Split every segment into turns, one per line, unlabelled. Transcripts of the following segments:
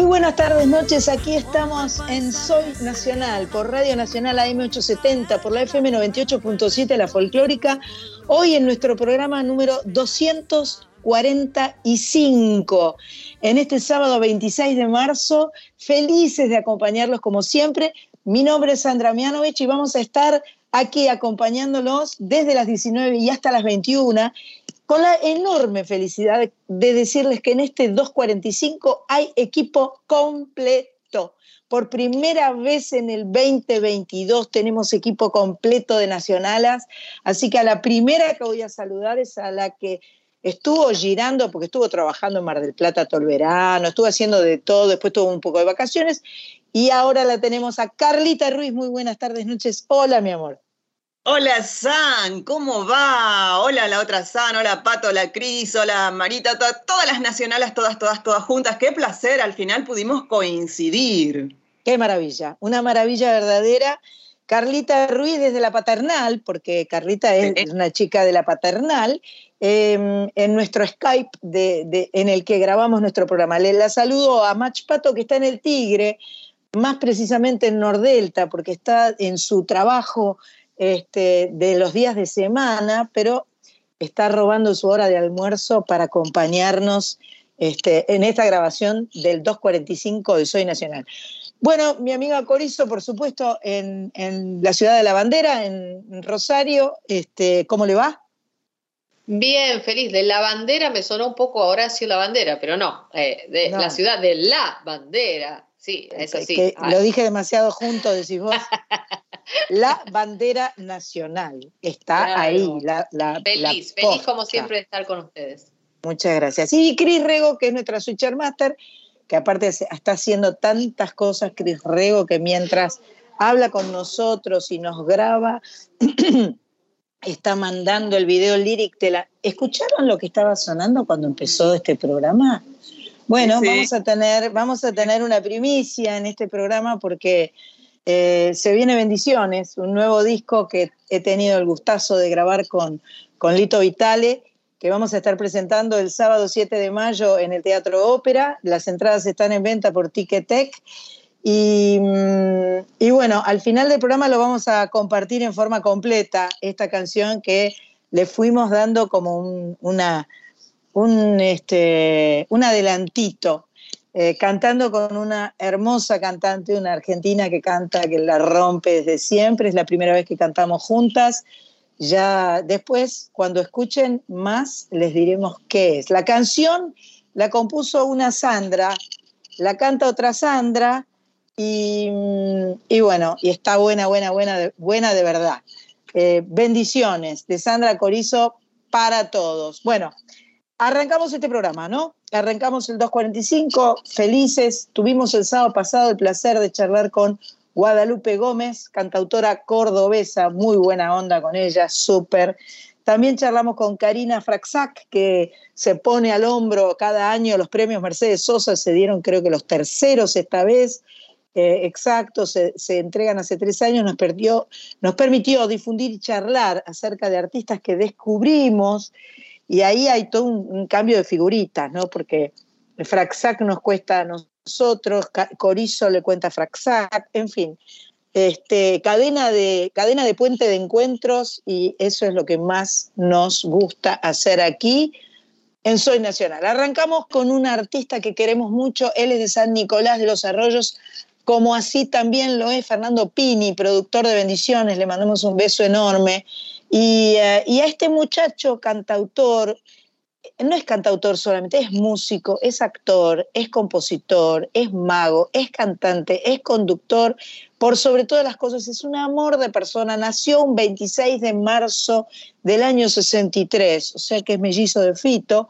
Muy buenas tardes, noches. Aquí estamos en Soy Nacional, por Radio Nacional AM870, por la FM 98.7, la folclórica. Hoy en nuestro programa número 245. En este sábado 26 de marzo, felices de acompañarlos como siempre. Mi nombre es Sandra Mianovich y vamos a estar aquí acompañándolos desde las 19 y hasta las 21 con la enorme felicidad de, decirles que en este 245 hay equipo completo. Por primera vez en el 2022 tenemos equipo completo de nacionalas, así que a la primera que voy a saludar es a la que estuvo girando, porque estuvo trabajando en Mar del Plata todo el verano, estuvo haciendo de todo, después tuvo un poco de vacaciones, y ahora la tenemos a Carlita Ruiz. Muy buenas tardes, noches. Hola, mi amor.
Hola San, ¿cómo va? Hola la otra San, hola Pato, hola Cris, hola Marita, todas las nacionales, todas, todas, todas juntas. Qué placer, al final pudimos coincidir.
Qué maravilla, una maravilla verdadera. Carlita Ruiz desde la paternal, porque Carlita es una chica de la paternal, em, en nuestro Skype de, en el que grabamos nuestro programa. Le la saludo a Mach Pato, que está en el Tigre, más precisamente en Nordelta, porque está en su trabajo este, de los días de semana, pero está robando su hora de almuerzo para acompañarnos este, en esta grabación del 245 de Soy Nacional. Bueno, mi amiga Corizo, por supuesto, en, la ciudad de la bandera, en Rosario, este, ¿cómo le va?
Bien, feliz. De la bandera me sonó un poco Horacio la bandera, pero no, eh, de la ciudad de la bandera. Sí, eso sí.
lo dije demasiado junto, decís vos. la bandera nacional está ahí. La,
feliz, feliz como siempre de estar con ustedes.
Muchas gracias. Y Cris Rego, que es nuestra Switcher Master, que aparte está haciendo tantas cosas, Cris Rego, que mientras habla con nosotros y nos graba, está mandando el video lyric de la... ¿Escucharon lo que estaba sonando cuando empezó este programa? Bueno, vamos, a tener, vamos a tener una primicia en este programa porque eh, se viene Bendiciones, un nuevo disco que he tenido el gustazo de grabar con, con Lito Vitale, que vamos a estar presentando el sábado 7 de mayo en el Teatro Ópera. Las entradas están en venta por Ticketek. Y, mm, y bueno, al final del programa lo vamos a compartir en forma completa, esta canción que le fuimos dando como un, una, un, este, un adelantito eh, cantando con una hermosa cantante, una argentina que canta, que la rompe desde siempre, es la primera vez que cantamos juntas. Ya después, cuando escuchen más, les diremos qué es. La canción la compuso una Sandra, la canta otra Sandra, y, bueno, y está buena, buena, buena, buena de verdad. Eh, bendiciones de Sandra Corizo para todos. Bueno, arrancamos este programa, ¿no? Arrancamos el 245, felices. Tuvimos el sábado pasado el placer de charlar con Guadalupe Gómez, cantautora cordobesa, muy buena onda con ella, súper. También charlamos con Karina Fraxac, que se pone al hombro cada año los premios Mercedes Sosa, se dieron creo que los terceros esta vez. Eh, exacto, se, entregan hace tres años, nos, permitió difundir y charlar acerca de artistas que descubrimos y ahí hay todo un, cambio de figuritas, ¿no? Porque Fraxac nos cuesta a nosotros, Corizo le cuenta a Fraxac, en fin. Este, cadena, de, cadena de puente de encuentros y eso es lo que más nos gusta hacer aquí en Soy Nacional. Arrancamos con un artista que queremos mucho, él es de San Nicolás de los Arroyos, como así también lo es Fernando Pini, productor de Bendiciones, le mandamos un beso enorme. Eh, y, a este muchacho cantautor, no es cantautor solamente, es músico, es actor, es compositor, es mago, es cantante, es conductor, por sobre todas las cosas, es un amor de persona. Nació un 26 de marzo del año 63, o sea que es mellizo de Fito.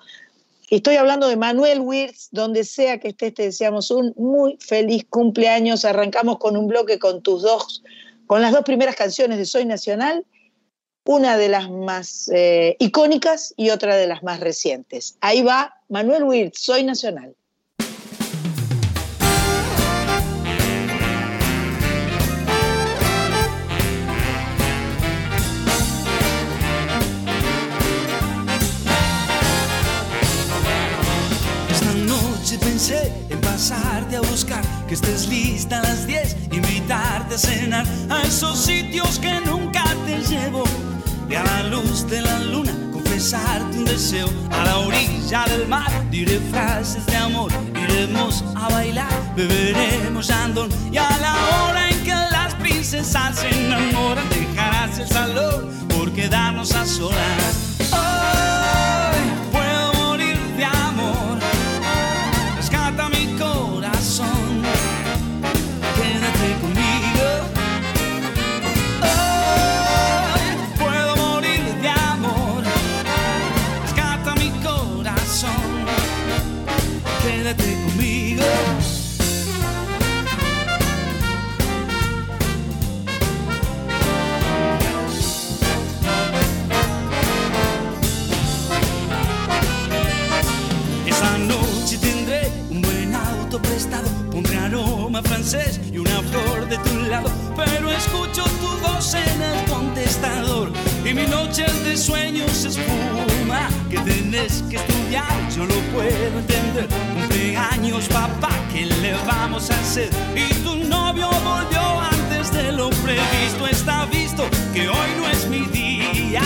Estoy hablando de Manuel Wirtz, donde sea que estés, te deseamos un muy feliz cumpleaños. Arrancamos con un bloque con tus dos, con las dos primeras canciones de Soy Nacional una de las más eh, icónicas y otra de las más recientes. Ahí va Manuel Wirt, Soy Nacional.
Esta noche pensé en pasarte a buscar, que estés lista a las 10, invitarte a cenar a esos sitios que nunca te llevo. Y a la luz de la luna confesarte un deseo a la orilla del mar. Diré frases de amor, iremos a bailar, beberemos andón y a la hora en que las princesas se enamoran dejarás el salón por quedarnos a solas. Francés y una flor de tu lado, pero escucho tu voz en el contestador y mi noche de sueños espuma que tenés que estudiar, yo lo puedo entender. Cumpleaños, papá, ¿qué le vamos a hacer? Y tu novio volvió antes de lo previsto, está visto que hoy no es mi día,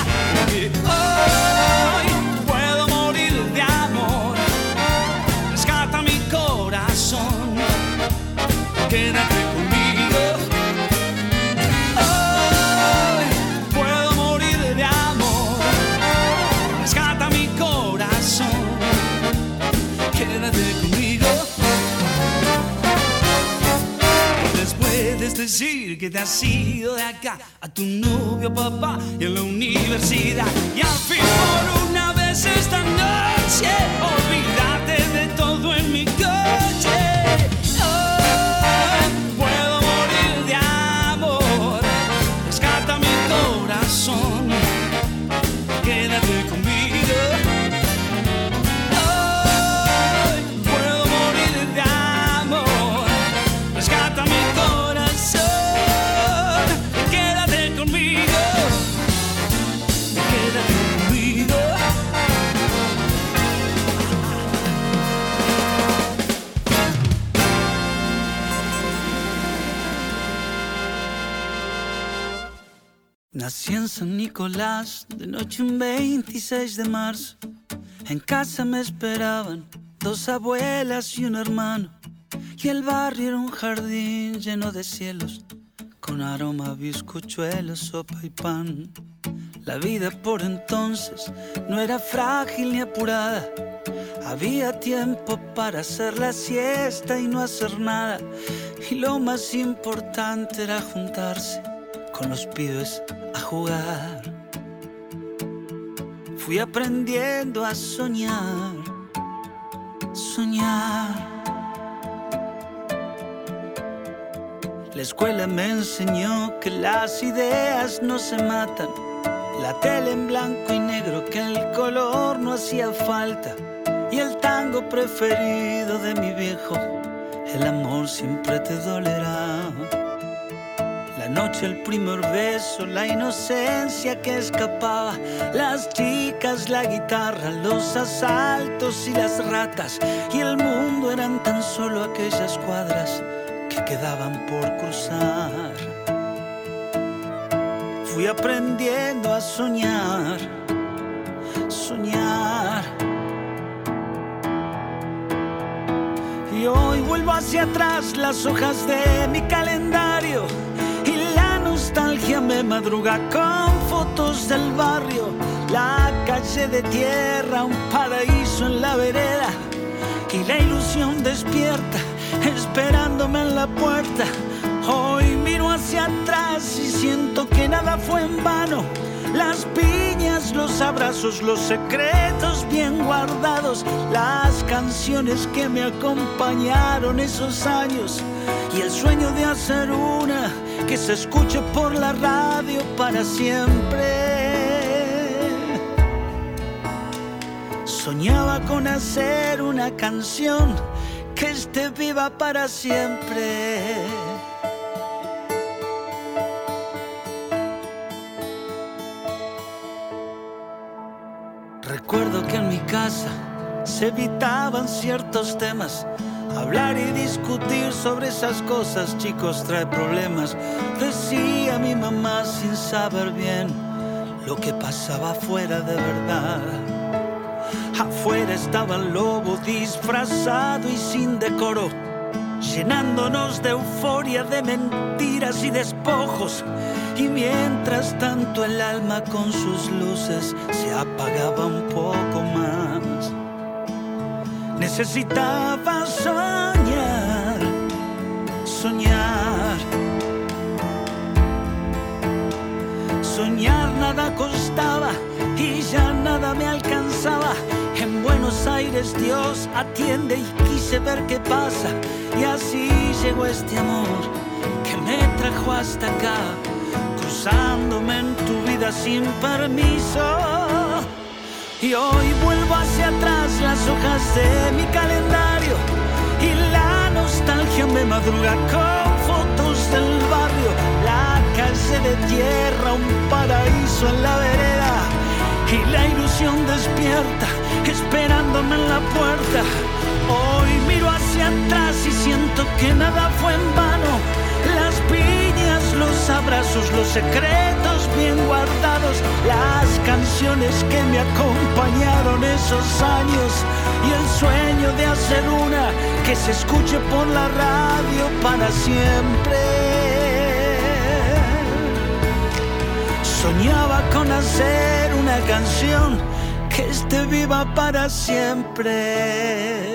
que te has ido de acá a tu novio papá y en la universidad. Y al fin por una vez esta noche olvídate Nací en San Nicolás, de noche un 26 de marzo. En casa me esperaban dos abuelas y un hermano. Y el barrio era un jardín lleno de cielos, con aroma a bizcochuelos, sopa y pan. La vida por entonces no era frágil ni apurada. Había tiempo para hacer la siesta y no hacer nada. Y lo más importante era juntarse con los pibes a jugar. Fui aprendiendo a soñar, soñar. La escuela me enseñó que las ideas no se matan. La tele en blanco y negro, que el color no hacía falta. Y el tango preferido de mi viejo, el amor siempre te dolerá. Noche, el primer beso, la inocencia que escapaba, las chicas, la guitarra, los asaltos y las ratas, y el mundo eran tan solo aquellas cuadras que quedaban por cruzar. Fui aprendiendo a soñar, soñar. Y hoy vuelvo hacia atrás las hojas de mi calendario nostalgia me madruga con fotos del barrio, la calle de tierra, un paraíso en la vereda y la ilusión despierta esperándome en la puerta. Hoy miro hacia atrás y siento que nada fue en vano. Las piñas, los abrazos, los secretos bien guardados, las canciones que me acompañaron esos años y el sueño de hacer una que se escuche por la radio para siempre. Soñaba con hacer una canción que esté viva para siempre. Recuerdo que en mi casa se evitaban ciertos temas. Hablar y discutir sobre esas cosas, chicos, trae problemas. Decía mi mamá sin saber bien lo que pasaba afuera de verdad. Afuera estaba el lobo disfrazado y sin decoro, llenándonos de euforia, de mentiras y despojos. Y mientras tanto el alma con sus luces se apagaba un poco más. Necesitaba soñar, soñar. Soñar nada costaba y ya nada me alcanzaba. En Buenos Aires Dios atiende y quise ver qué pasa. Y así llegó este amor que me trajo hasta acá cruzándome en tu vida sin permiso. Y hoy vuelvo hacia atrás las hojas de mi calendario y la nostalgia me madruga con fotos del barrio, la calle de tierra, un paraíso en la vereda y la ilusión despierta esperándome en la puerta. Hoy miro hacia atrás y siento que nada fue en vano los abrazos, los secretos bien guardados, las canciones que me acompañaron esos años y el sueño de hacer una que se escuche por la radio para siempre. Soñaba con hacer una canción que esté viva para siempre.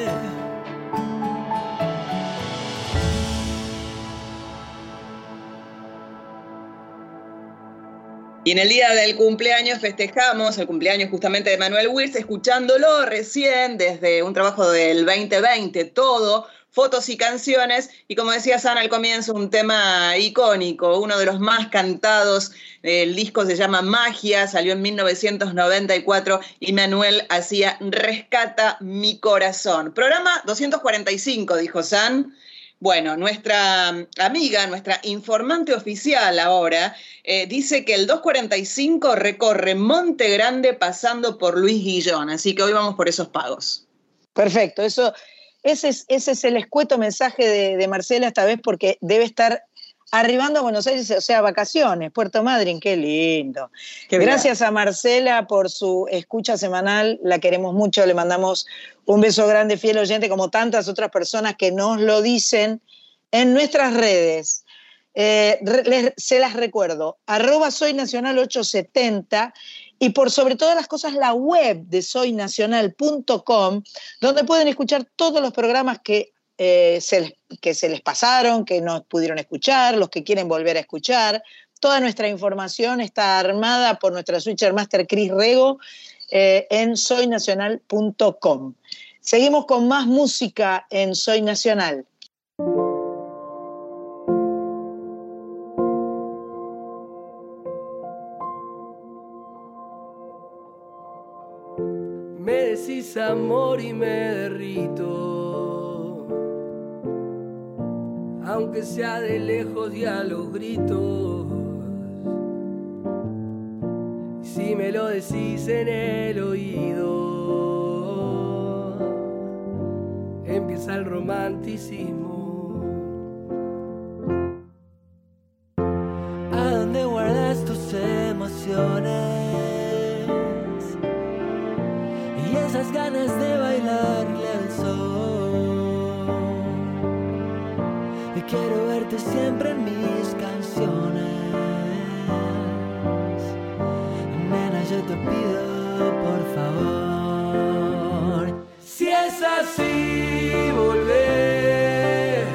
Y en el día del cumpleaños festejamos el cumpleaños justamente de Manuel Wills, escuchándolo recién desde un trabajo del 2020, todo, fotos y canciones. Y como decía Sana al comienzo, un tema icónico, uno de los más cantados. El disco se llama Magia, salió en 1994 y Manuel hacía Rescata mi corazón. Programa 245, dijo San. Bueno, nuestra amiga, nuestra informante oficial ahora, eh, dice que el 245 recorre Monte Grande pasando por Luis Guillón, así que hoy vamos por esos pagos.
Perfecto, eso, ese, es, el escueto mensaje de Marcela esta vez porque debe estar arribando a Buenos Aires, o sea, vacaciones, Puerto Madryn, qué lindo. Gracias a Marcela por su escucha semanal, la queremos mucho, le mandamos un beso grande, fiel oyente, como tantas otras personas que nos lo dicen en nuestras redes. Eh, se las recuerdo, arroba soy nacional 870 y por sobre todas las cosas la web de soynacional.com, donde pueden escuchar todos los programas que eh, que se les pasaron, que no pudieron escuchar, los que quieren volver a escuchar. Toda nuestra información está armada por nuestra switcher master Chris Rego eh, en soynacional.com. Seguimos con más música en Soy Nacional.
Me decís amor y me derrito aunque sea de lejos y a los gritos. Si me lo decís en el oído, empieza el romanticismo.
¿A dónde guardas tus emociones? Y esas ganas de bailarle por favor.
Si es así, volver,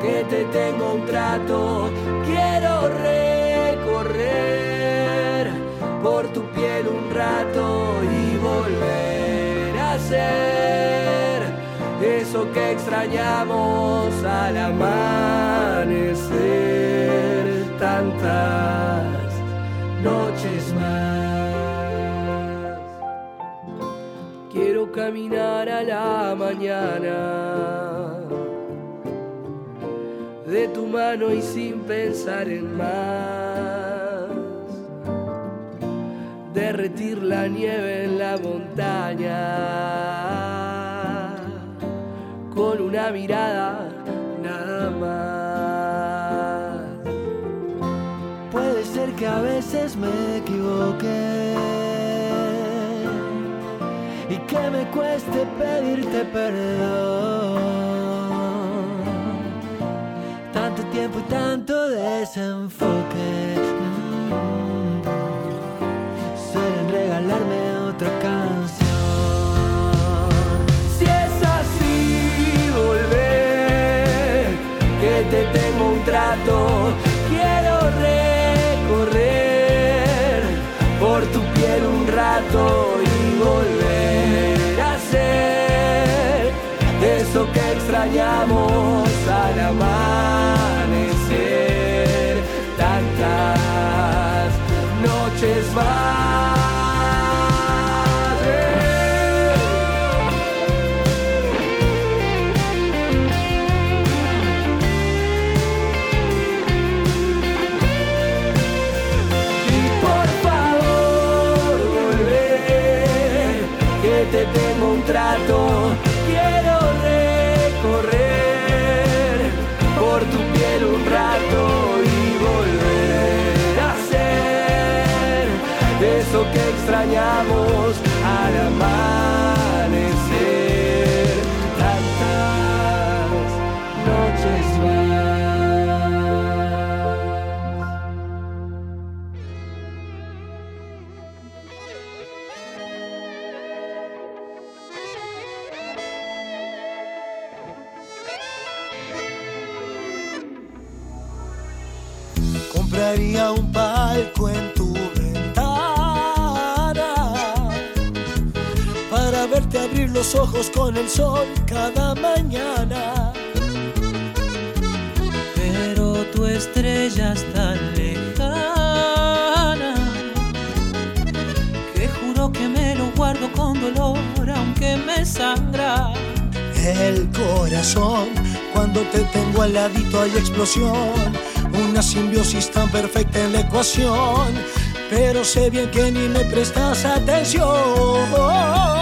que te tengo un trato. Quiero recorrer por tu piel un rato y volver a ser eso que extrañamos al amanecer tantas caminar a la mañana de tu mano y sin pensar en más. Derretir la nieve en la montaña con una mirada nada más.
Puede ser que a veces me equivoque que me cueste pedirte perdón. Tanto tiempo y tanto desenfoque. Mm. Suelen regalarme otra canción.
Si es así, volver, que te tengo un trato. Quiero recorrer por tu piel un rato que extrañamos al amanecer.
Los ojos con el sol cada mañana.
Pero tu estrella es tan lejana que juro que me lo guardo con dolor aunque me sangra.
El corazón, cuando te tengo al ladito hay explosión, una simbiosis tan perfecta en la ecuación, pero sé bien que ni me prestas atención.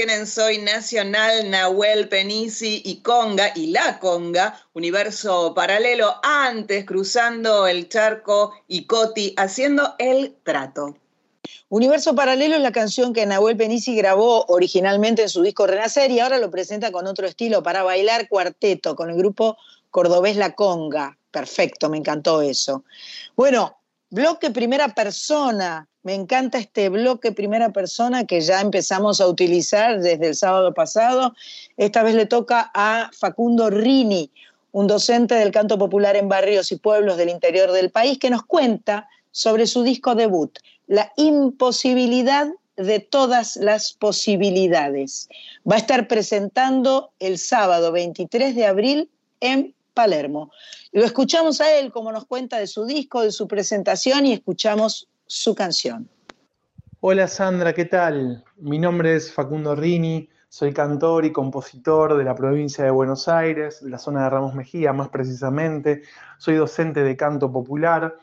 recién Soy Nacional Nahuel Penisi y Conga y La Conga, universo paralelo, antes cruzando el charco y Coti haciendo el trato.
Universo Paralelo es la canción que Nahuel Penisi grabó originalmente en su disco Renacer y ahora lo presenta con otro estilo para bailar cuarteto con el grupo cordobés La Conga. Perfecto, me encantó eso. Bueno, bloque primera persona, me encanta este bloque primera persona que ya empezamos a utilizar desde el sábado pasado. Esta vez le toca a Facundo Rini, un docente del canto popular en barrios y pueblos del interior del país, que nos cuenta sobre su disco debut, La imposibilidad de todas las posibilidades. Va a estar presentando el sábado 23 de abril en Palermo. Lo escuchamos a él como nos cuenta de su disco, de su presentación y escuchamos su canción.
Hola Sandra, ¿qué tal? Mi nombre es Facundo Rini, soy cantor y compositor de la provincia de Buenos Aires, la zona de Ramos Mejía más precisamente. Soy docente de canto popular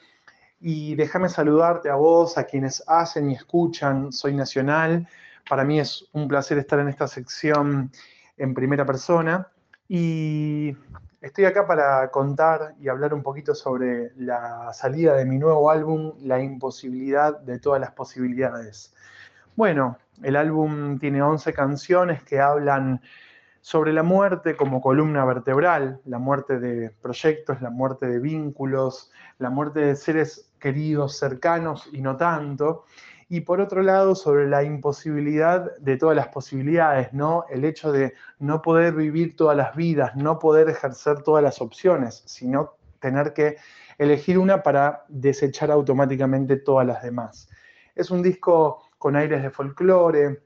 y déjame saludarte a vos, a quienes hacen y escuchan Soy Nacional. Para mí es un placer estar en esta sección en primera persona y Estoy acá para contar y hablar un poquito sobre la salida de mi nuevo álbum, La imposibilidad de todas las posibilidades. Bueno, el álbum tiene 11 canciones que hablan sobre la muerte como columna vertebral, la muerte de proyectos, la muerte de vínculos, la muerte de seres queridos, cercanos y no tanto, y por otro lado sobre la imposibilidad de todas las posibilidades, ¿no? El hecho de no poder vivir todas las vidas, no poder ejercer todas las opciones, sino tener que elegir una para desechar automáticamente todas las demás. Es un disco con aires de folclore,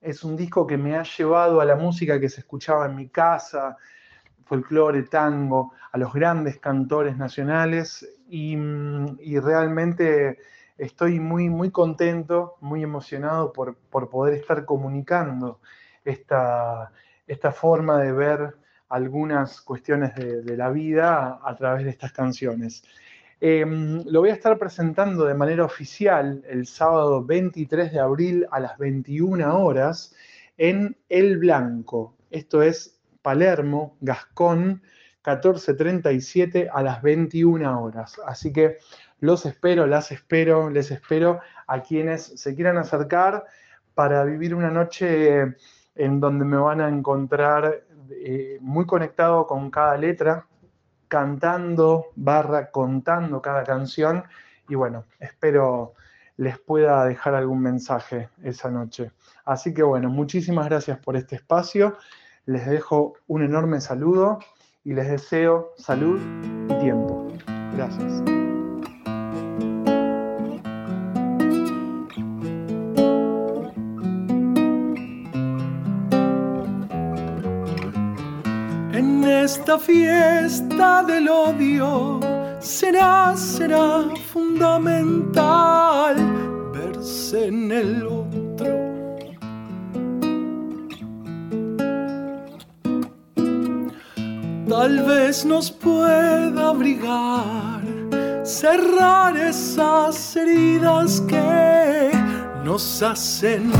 es un disco que me ha llevado a la música que se escuchaba en mi casa, folclore, tango, a los grandes cantores nacionales y, y realmente estoy muy, muy contento, muy emocionado por, poder estar comunicando esta, esta, forma de ver algunas cuestiones de, la vida a, través de estas canciones. Em, lo voy a estar presentando de manera oficial el sábado 23 de abril a las 21 horas en El Blanco. Esto es Palermo, Gascón, 1437 a las 21 horas. Así que los espero, las espero, les espero a quienes se quieran acercar para vivir una noche en donde me van a encontrar eh, muy conectado con cada letra, cantando, barra, contando cada canción. Y bueno, espero les pueda dejar algún mensaje esa noche. Así que bueno, muchísimas gracias por este espacio. Les dejo un enorme saludo y les deseo salud y tiempo. Gracias.
Esta fiesta del odio será, será fundamental verse en el otro. Tal vez nos pueda abrigar, cerrar esas heridas que nos hacen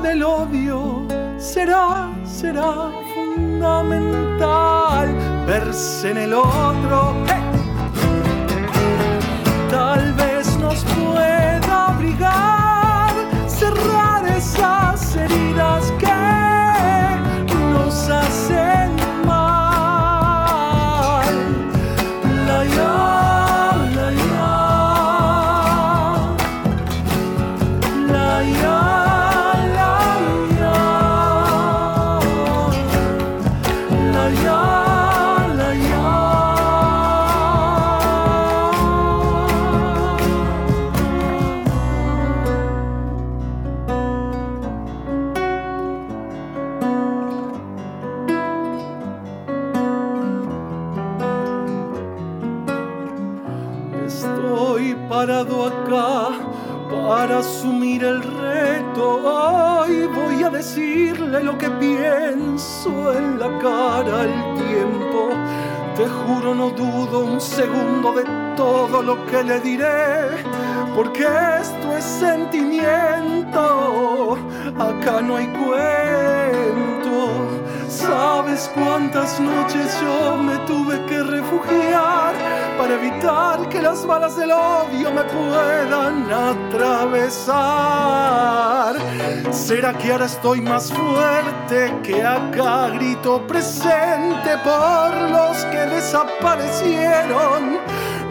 del odio será, será fundamental verse en el otro. Tal vez nos pueda abrigar, cerrar esas heridas que no dudo un segundo de todo lo que le diré, porque esto es sentimiento. Acá no hay cuento. ¿Sabes cuántas noches yo me tuve que refugiar para evitar que las balas del odio me puedan atravesar? ¿Será que ahora estoy más fuerte que acá grito presente por los que desaparecieron?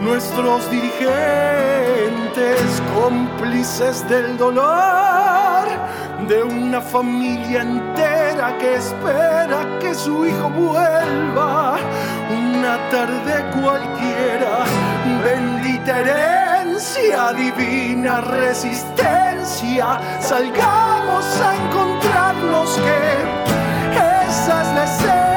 Nuestros dirigentes cómplices del dolor de una familia entera que espera que su hijo vuelva tarde cualquiera. Bendita herencia, divina resistencia, salgamos a encontrarnos que esa es la esencia.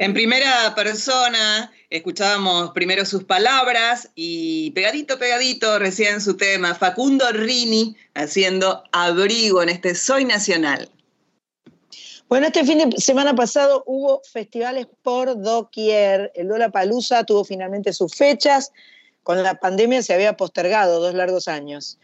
En
primera persona escuchábamos primero sus palabras y pegadito, pegadito recién su tema, Facundo Rini haciendo abrigo en este Soy Nacional.
Bueno, este fin de semana pasado hubo festivales por doquier. El Lola Palusa tuvo finalmente sus fechas. Con la pandemia se había postergado dos largos años.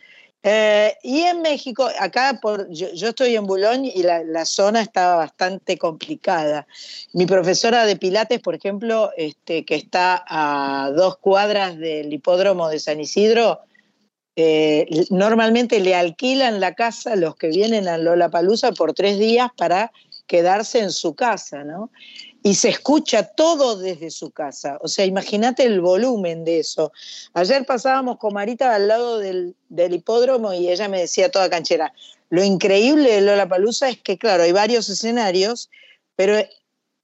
Eh, y en México, acá yo, estoy en Boulogne y la, la, zona estaba bastante complicada. Mi profesora de Pilates, por ejemplo, este, que está a dos cuadras del hipódromo de San Isidro, eh, normalmente le alquilan la casa a los que vienen a Lola Palusa por tres días para quedarse en su casa, ¿no? Y se escucha todo desde su casa. O sea, imagínate el volumen de eso. Ayer pasábamos con Marita al lado del, del, hipódromo y ella me decía toda canchera, lo increíble de Lola Palusa es que, claro, hay varios escenarios, pero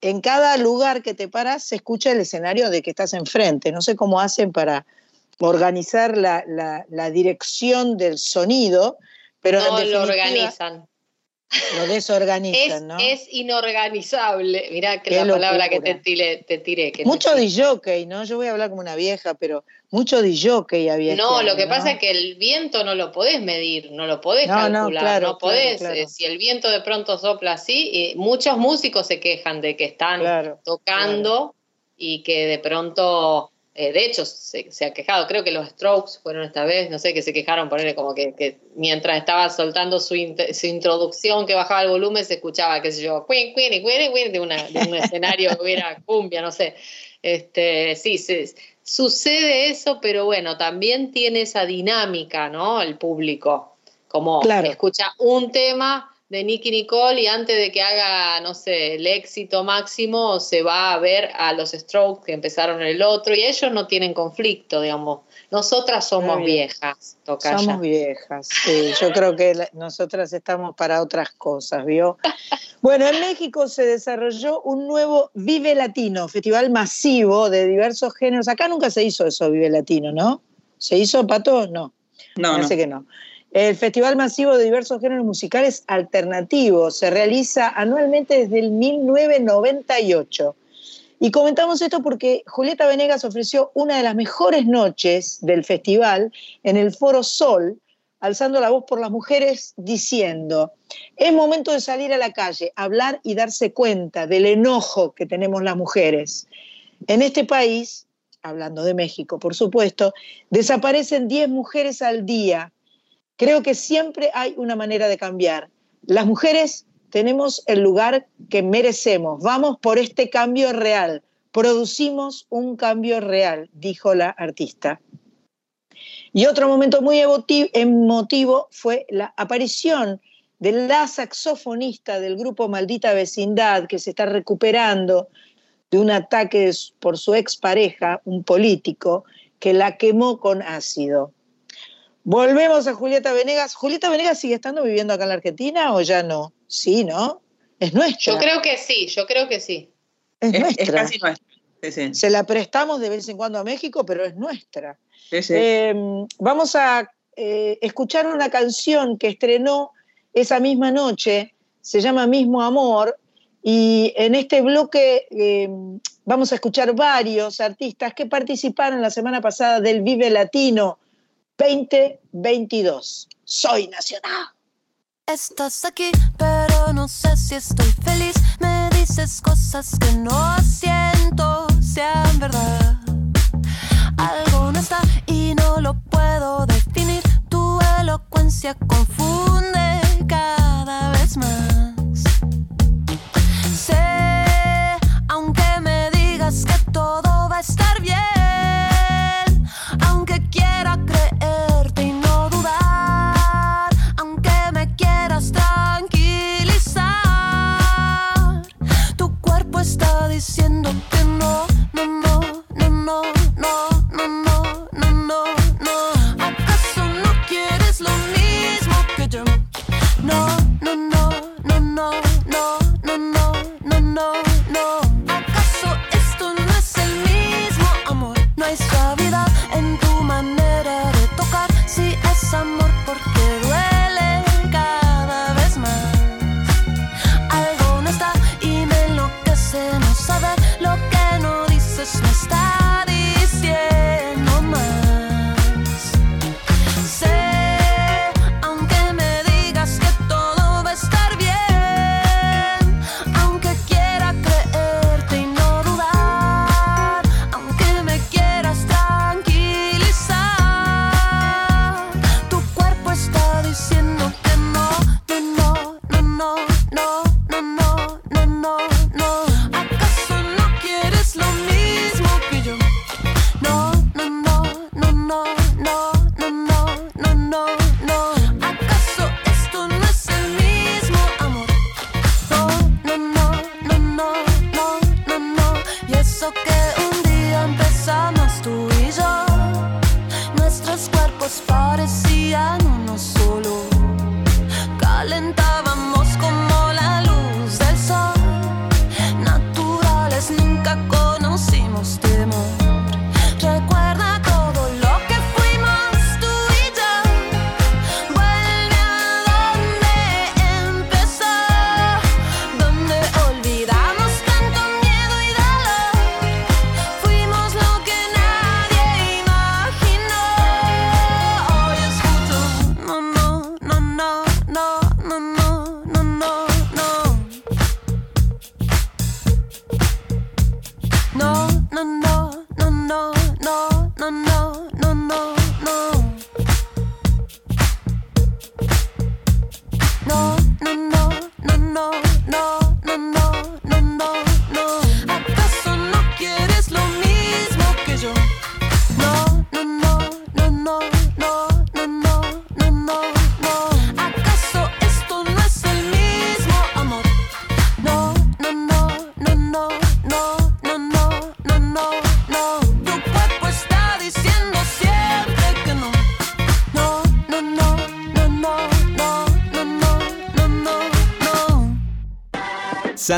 en cada lugar que te paras se escucha el escenario de que estás enfrente. No sé cómo hacen para organizar la, la, la dirección del sonido, pero
no lo organizan.
Lo desorganizan,
es,
¿no?
Es inorganizable. Mirá que Qué la locura. palabra que te, tire, te tiré. Que
mucho DJ, ¿no? Yo voy a hablar como una vieja, pero mucho DJ había.
No,
este
lo que pasa es que el viento no lo podés medir, no lo podés
No,
calcular,
no, claro,
no podés.
claro, claro.
eh, si el viento de pronto sopla así, eh, muchos músicos se quejan de que están tocando y que de pronto. Eh, de hecho, se, se ha quejado, creo que los Strokes fueron esta vez, no sé, que se quejaron, ponerle como que, que mientras estaba soltando su, int- su introducción, que bajaba el volumen, se escuchaba, qué sé yo, cuin, cuin, cuin, cuin, de, una, de un escenario que hubiera cumbia, no sé. Este, sí, se- sucede eso, pero bueno, también tiene esa dinámica, ¿no? El público, como
Claro.
escucha un tema de Nicky Nicole y antes de que haga, no sé, el éxito máximo, se va a ver a los Strokes que empezaron el otro y ellos no tienen conflicto, digamos. Nosotras somos viejas, Tocaya.
Somos viejas, sí. Yo creo que la- nosotras estamos para otras cosas, ¿vio? Bueno, en México se desarrolló un nuevo Vive Latino, festival masivo de diversos géneros. Acá nunca se hizo eso, Vive Latino, ¿no? ¿Se hizo, Pato? No.
No, no.
Parece que no. El Festival Masivo de Diversos Géneros Musicales Alternativos se realiza anualmente desde el 1998. Y comentamos esto porque Julieta Venegas ofreció una de las mejores noches del festival en el Foro Sol, alzando la voz por las mujeres, diciendo, es momento de salir a la calle, hablar y darse cuenta del enojo que tenemos las mujeres. En este país, hablando de México, por supuesto, desaparecen 10 mujeres al día. Creo que siempre hay una manera de cambiar. Las mujeres tenemos el lugar que merecemos. Vamos por este cambio real. Producimos un cambio real, dijo la artista. Y otro momento muy emotivo fue la aparición de la saxofonista del grupo Maldita Vecindad, que se está recuperando de un ataque por su expareja, un político, que la quemó con ácido. Volvemos a Julieta Venegas. ¿Julieta Venegas sigue estando viviendo acá en la Argentina o ya no? Sí, ¿no? Es nuestra.
Yo creo que sí, yo creo que sí.
Es, nuestra.
Es casi nuestra.
Se la prestamos de vez en cuando a México, pero es nuestra. Eh, vamos a eh, escuchar una canción que estrenó esa misma noche, se llama Mismo Amor, y en este bloque eh, vamos a escuchar varios artistas que participaron la semana pasada del Vive Latino 2022. Soy Nacional.
Estás aquí, pero no sé si estoy feliz. Me dices cosas que no siento sean verdad. Algo no está y no lo puedo definir. Tu elocuencia confunde cada vez más.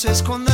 Solo es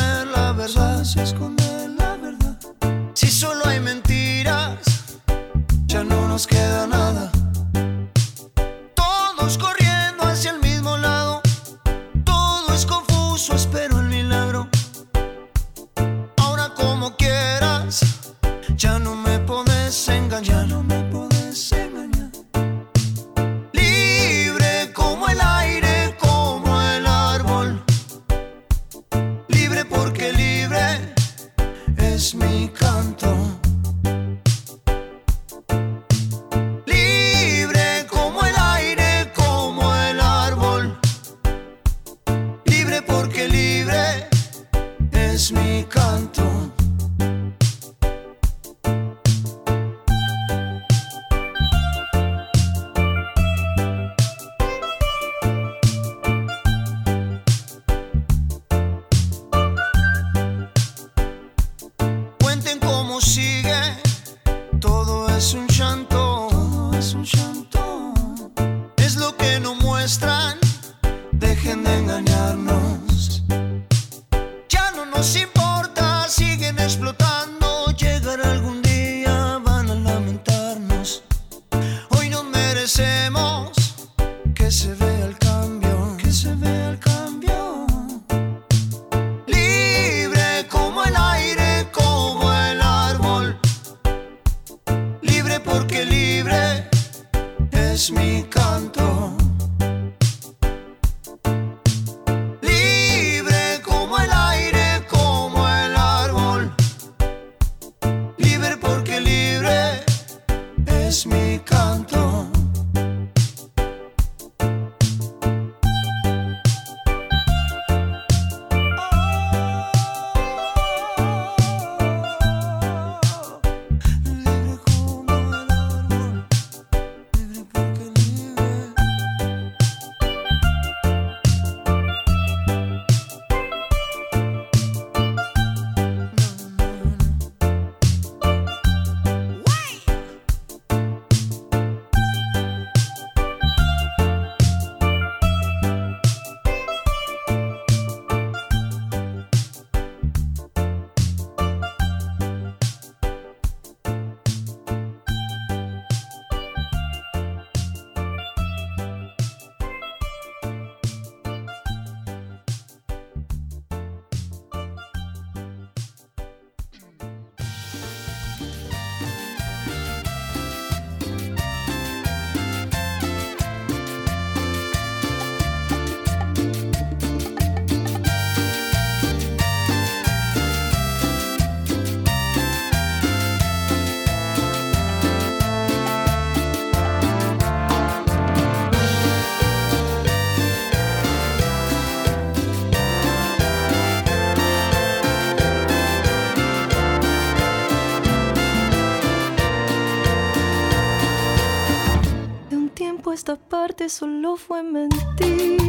parte solo fue mentir.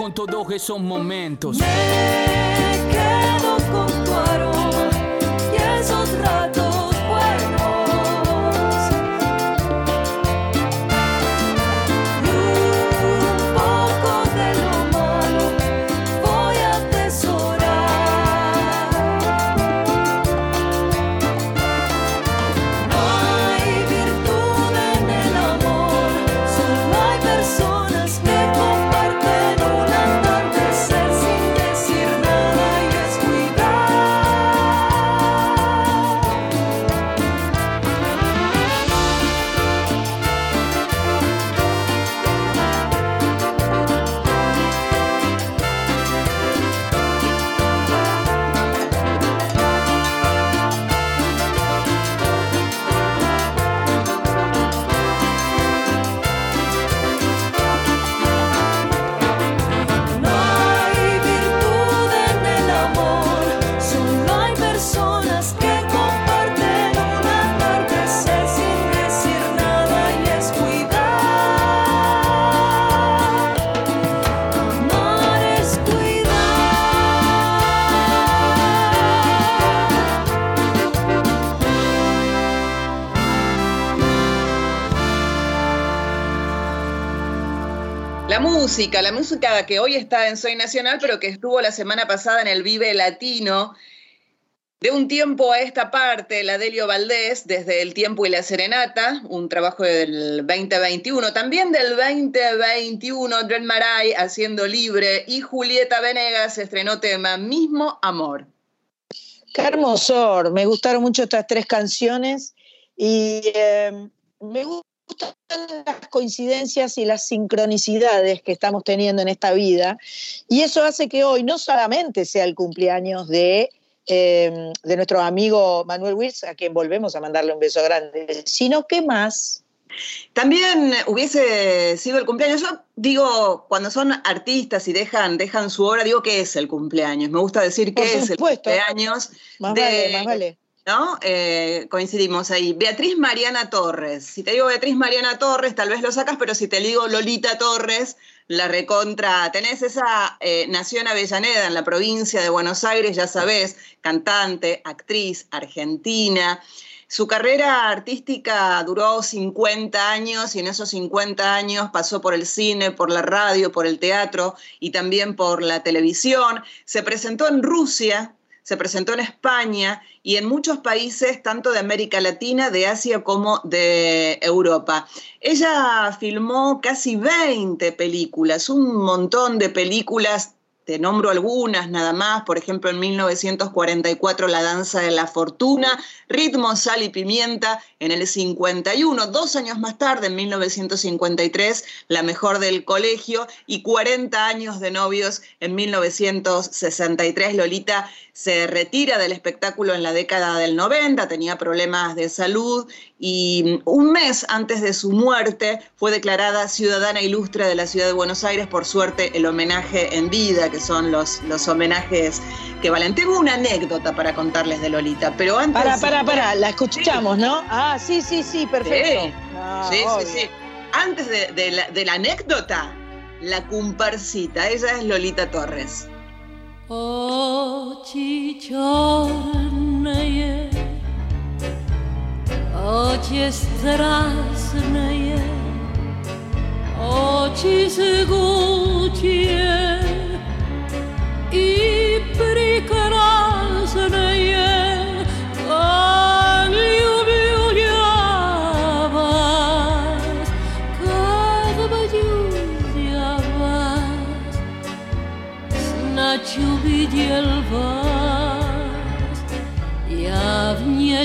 Con todos esos momentos.
La música que hoy está en Soy Nacional, pero que estuvo la semana pasada en el Vive Latino. De un tiempo a esta parte, la Delio Valdés, desde El Tiempo y la Serenata, un trabajo del 2021, también del 2021, Dren Maray haciendo libre y Julieta Venegas estrenó tema Mismo Amor.
Qué hermosor, me gustaron mucho estas tres canciones y eh, me gustan las coincidencias y las sincronicidades que estamos teniendo en esta vida y eso hace que hoy no solamente sea el cumpleaños de, eh, de nuestro amigo Manuel Wills, a quien volvemos a mandarle un beso grande, sino que más...
También hubiese sido el cumpleaños. Yo digo, cuando son artistas y dejan, dejan su obra, digo que es el cumpleaños. Me gusta decir que es el cumpleaños.
Más
de-
vale, más vale.
¿No? Eh, coincidimos ahí. Beatriz Mariana Torres. Si te digo Beatriz Mariana Torres, tal vez lo sacas, pero si te digo Lolita Torres, la recontra. Tenés esa eh, nació en Avellaneda, en la provincia de Buenos Aires, ya sabés, cantante, actriz, argentina. Su carrera artística duró 50 años y en esos 50 años pasó por el cine, por la radio, por el teatro y también por la televisión. Se presentó en Rusia, se presentó en España y en muchos países, tanto de América Latina, de Asia como de Europa. Ella filmó casi 20 películas, un montón de películas. Te nombro algunas nada más, por ejemplo en 1944 La Danza de la Fortuna, Ritmo, Sal y Pimienta en el 51, dos años más tarde en 1953 La Mejor del Colegio y 40 años de novios en 1963 Lolita se retira del espectáculo en la década del 90, tenía problemas de salud y un mes antes de su muerte fue declarada ciudadana ilustre de la ciudad de Buenos Aires, por suerte el homenaje en vida, que son los, los homenajes que valen. Tengo una anécdota para contarles de Lolita, pero antes...
Para, para, para, la escuchamos, ¿no? Ah, sí, sí, sí, perfecto.
Sí,
Ah,
sí, sí. Antes de, de la, de la anécdota, la comparsita, ella es Lolita Torres.
Oči čorné je, oči strasné je, oči zgučie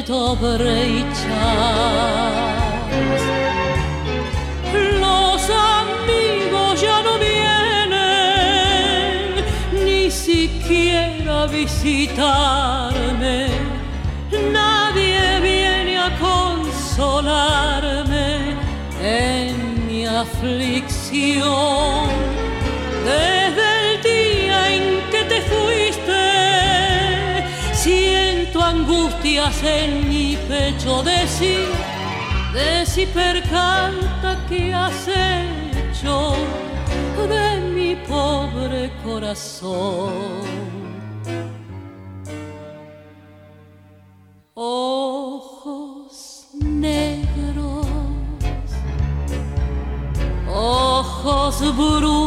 w niedobrej czas Los amigos ya no vienen Ni siquiera visitarme Nadie viene a consolarme en mi aflicción. Angustias en mi pecho. Decir, decir, percanta que has hecho de mi pobre corazón. Ojos negros, ojos brujos,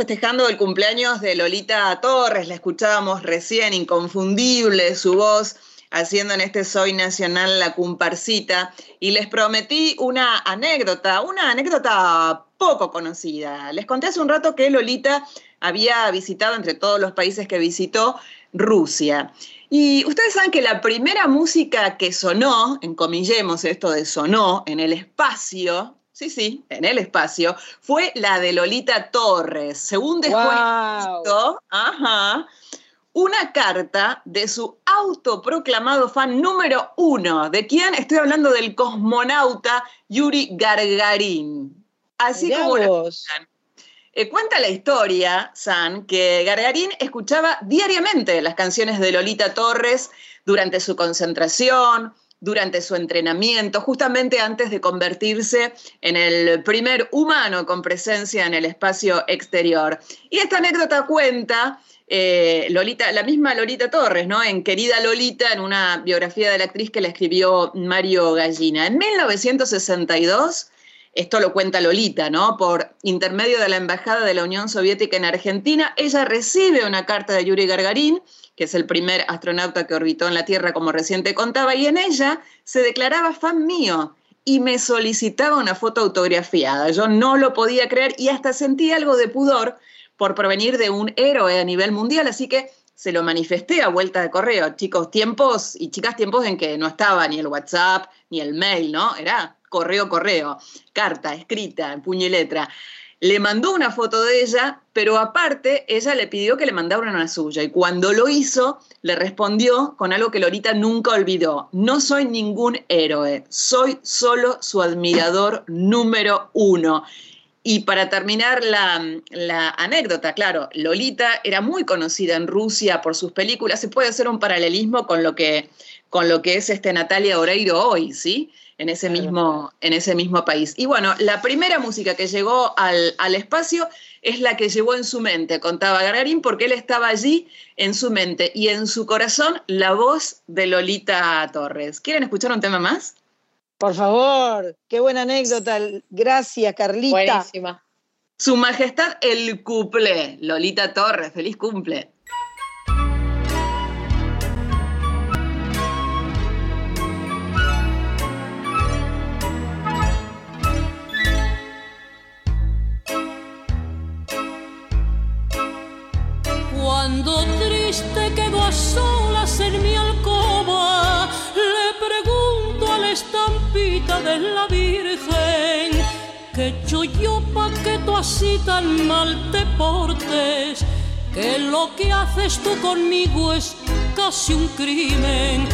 festejando el cumpleaños de Lolita Torres, la escuchábamos recién, inconfundible su voz haciendo en este Soy Nacional la comparsita y les prometí una anécdota, una anécdota poco conocida. Les conté hace un rato que Lolita había visitado entre todos los países que visitó Rusia. Y ustedes saben que la primera música que sonó, encomillemos esto de sonó, en el espacio, sí, sí, en el espacio, fue la de Lolita Torres. Según después
Guau.
ajá, una carta de su autoproclamado fan número uno. ¿De quién? Estoy hablando del cosmonauta Yuri Gagarin. Así
Mirá
como
vos.
Eh, cuenta la historia, San, que Gagarin escuchaba diariamente las canciones de Lolita Torres durante su concentración, durante su entrenamiento, justamente antes de convertirse en el primer humano con presencia en el espacio exterior. Y esta anécdota cuenta eh, Lolita, la misma Lolita Torres, ¿no? En Querida Lolita, en una biografía de la actriz que la escribió Mario Gallina. En 1962, esto lo cuenta Lolita, ¿no? Por intermedio de la Embajada de la Unión Soviética en Argentina, ella recibe una carta de Yuri Gagarin, que es el primer astronauta que orbitó en la Tierra, como recién te contaba, y en ella se declaraba fan mío y me solicitaba una foto autografiada. Yo no lo podía creer y hasta sentí algo de pudor por provenir de un héroe a nivel mundial, así que se lo manifesté a vuelta de correo. Chicos, tiempos y chicas, tiempos en que no estaba ni el WhatsApp ni el mail, ¿no? Era correo, correo, carta, escrita, en puño y letra. Le mandó una foto de ella, pero aparte ella le pidió que le mandara una suya. Y cuando lo hizo, le respondió con algo que Lorita nunca olvidó. No soy ningún héroe, soy solo su admirador número uno. Y para terminar la, la, anécdota, claro, Lolita era muy conocida en Rusia por sus películas. Se puede hacer un paralelismo con lo que, con lo que es este Natalia Oreiro hoy, ¿sí? En ese, mismo, en ese mismo país. Y bueno, la primera música que llegó al, al espacio es la que llevó en su mente, contaba Gagarin, porque él estaba allí en su mente y en su corazón la voz de Lolita Torres. ¿Quieren escuchar un tema más?
Por favor, qué buena anécdota. Gracias, Carlita.
Buenísima.
Su Majestad el Cuplé, Lolita Torres, feliz cumple.
Cuando triste quedo a solas en mi alcoba, le pregunto a la estampita de la Virgen, ¿qué he yo pa' que tú así tan mal te portes? Que lo que haces tú conmigo es casi un crimen.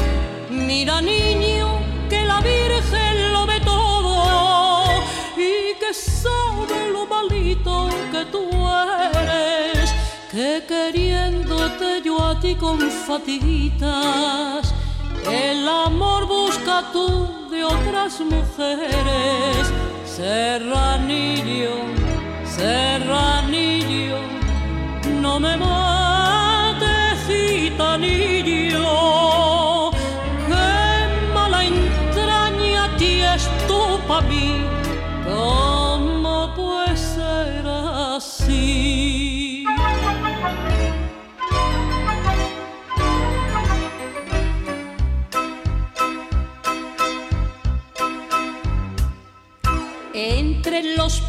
Mira niño, que la Virgen lo ve todo y que sabe lo malito que tú eres que queriéndote yo a ti con fatiguitas, el amor busca tú de otras mujeres. Serranillo, serranillo, no me mates, gitanillo, qué mala entraña tienes tú pa' mí,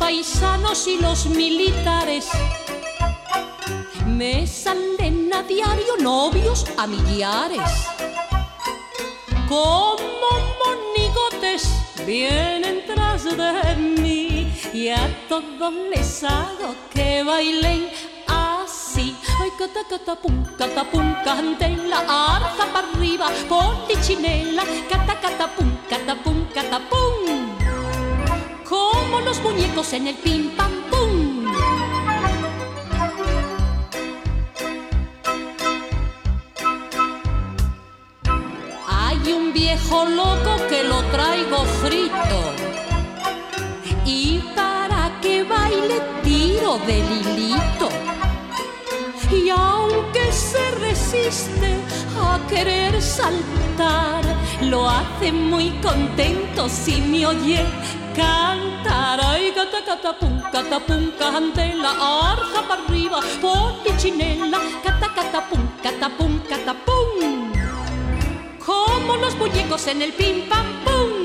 paisanos y los militares me salen a diario novios a millares. Como monigotes vienen tras de mí y a todos les hago que bailen así. Ay, cata, cata, pum, cata, pum, candela, arza para arriba, polichinela, cata, cata, pum, cata, pum, cata, pum. Como los muñecos en el pim, pam, pum. Hay un viejo loco que lo traigo frito. Y para que baile tiro de lilito. Y aunque se resiste a querer saltar, lo hace muy contento si me oye cantar. Ay, cata, cata, pum, cata, pum, candela, arja para arriba, polichinela, cata, cata, pum, cata, pum, cata, pum. Como los muñecos en el pim, pam, pum.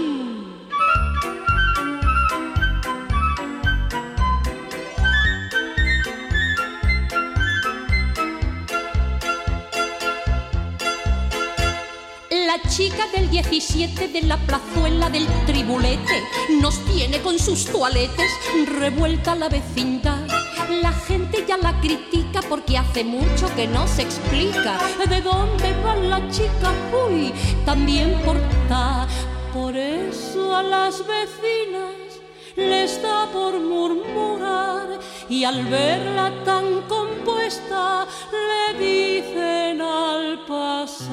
La chica del 17 de la plazuela del tribulete nos tiene con sus toaletes revuelta la vecindad. La gente ya la critica porque hace mucho que no se explica de dónde va la chica. Uy, también porta. Por eso a las vecinas les da por murmurar y al verla tan compuesta le dicen al pasar.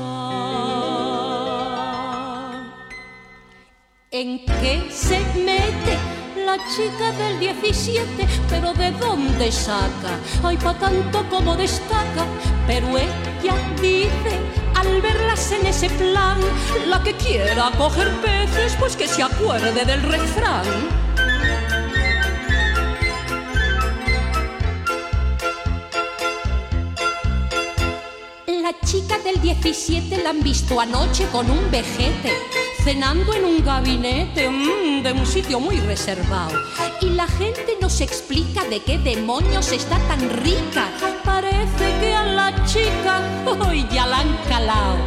¿En qué se mete la chica del 17? ¿Pero de dónde saca? Ay, pa' tanto como destaca, pero ella dice al verlas en ese plan, la que quiera coger peces, pues que se acuerde del refrán. La chica del 17 la han visto anoche con un vejete, cenando en un gabinete mm, de un sitio muy reservado. Y la gente no se explica de qué demonios está tan rica. Parece que a la chica hoy ya la han calado.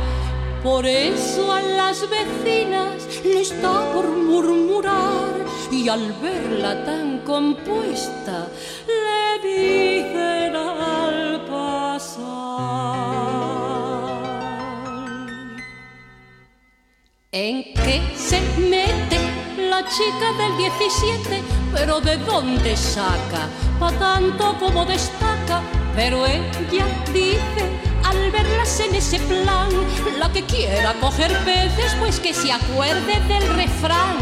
Por eso a las vecinas les da por murmurar y al verla tan compuesta le dicen al pasar. ¿En qué se mete la chica del 17? Pero ¿de dónde saca? Pa' tanto como destaca, pero ella dice verlas en ese plan, la que quiera coger peces, pues que se acuerde del refrán.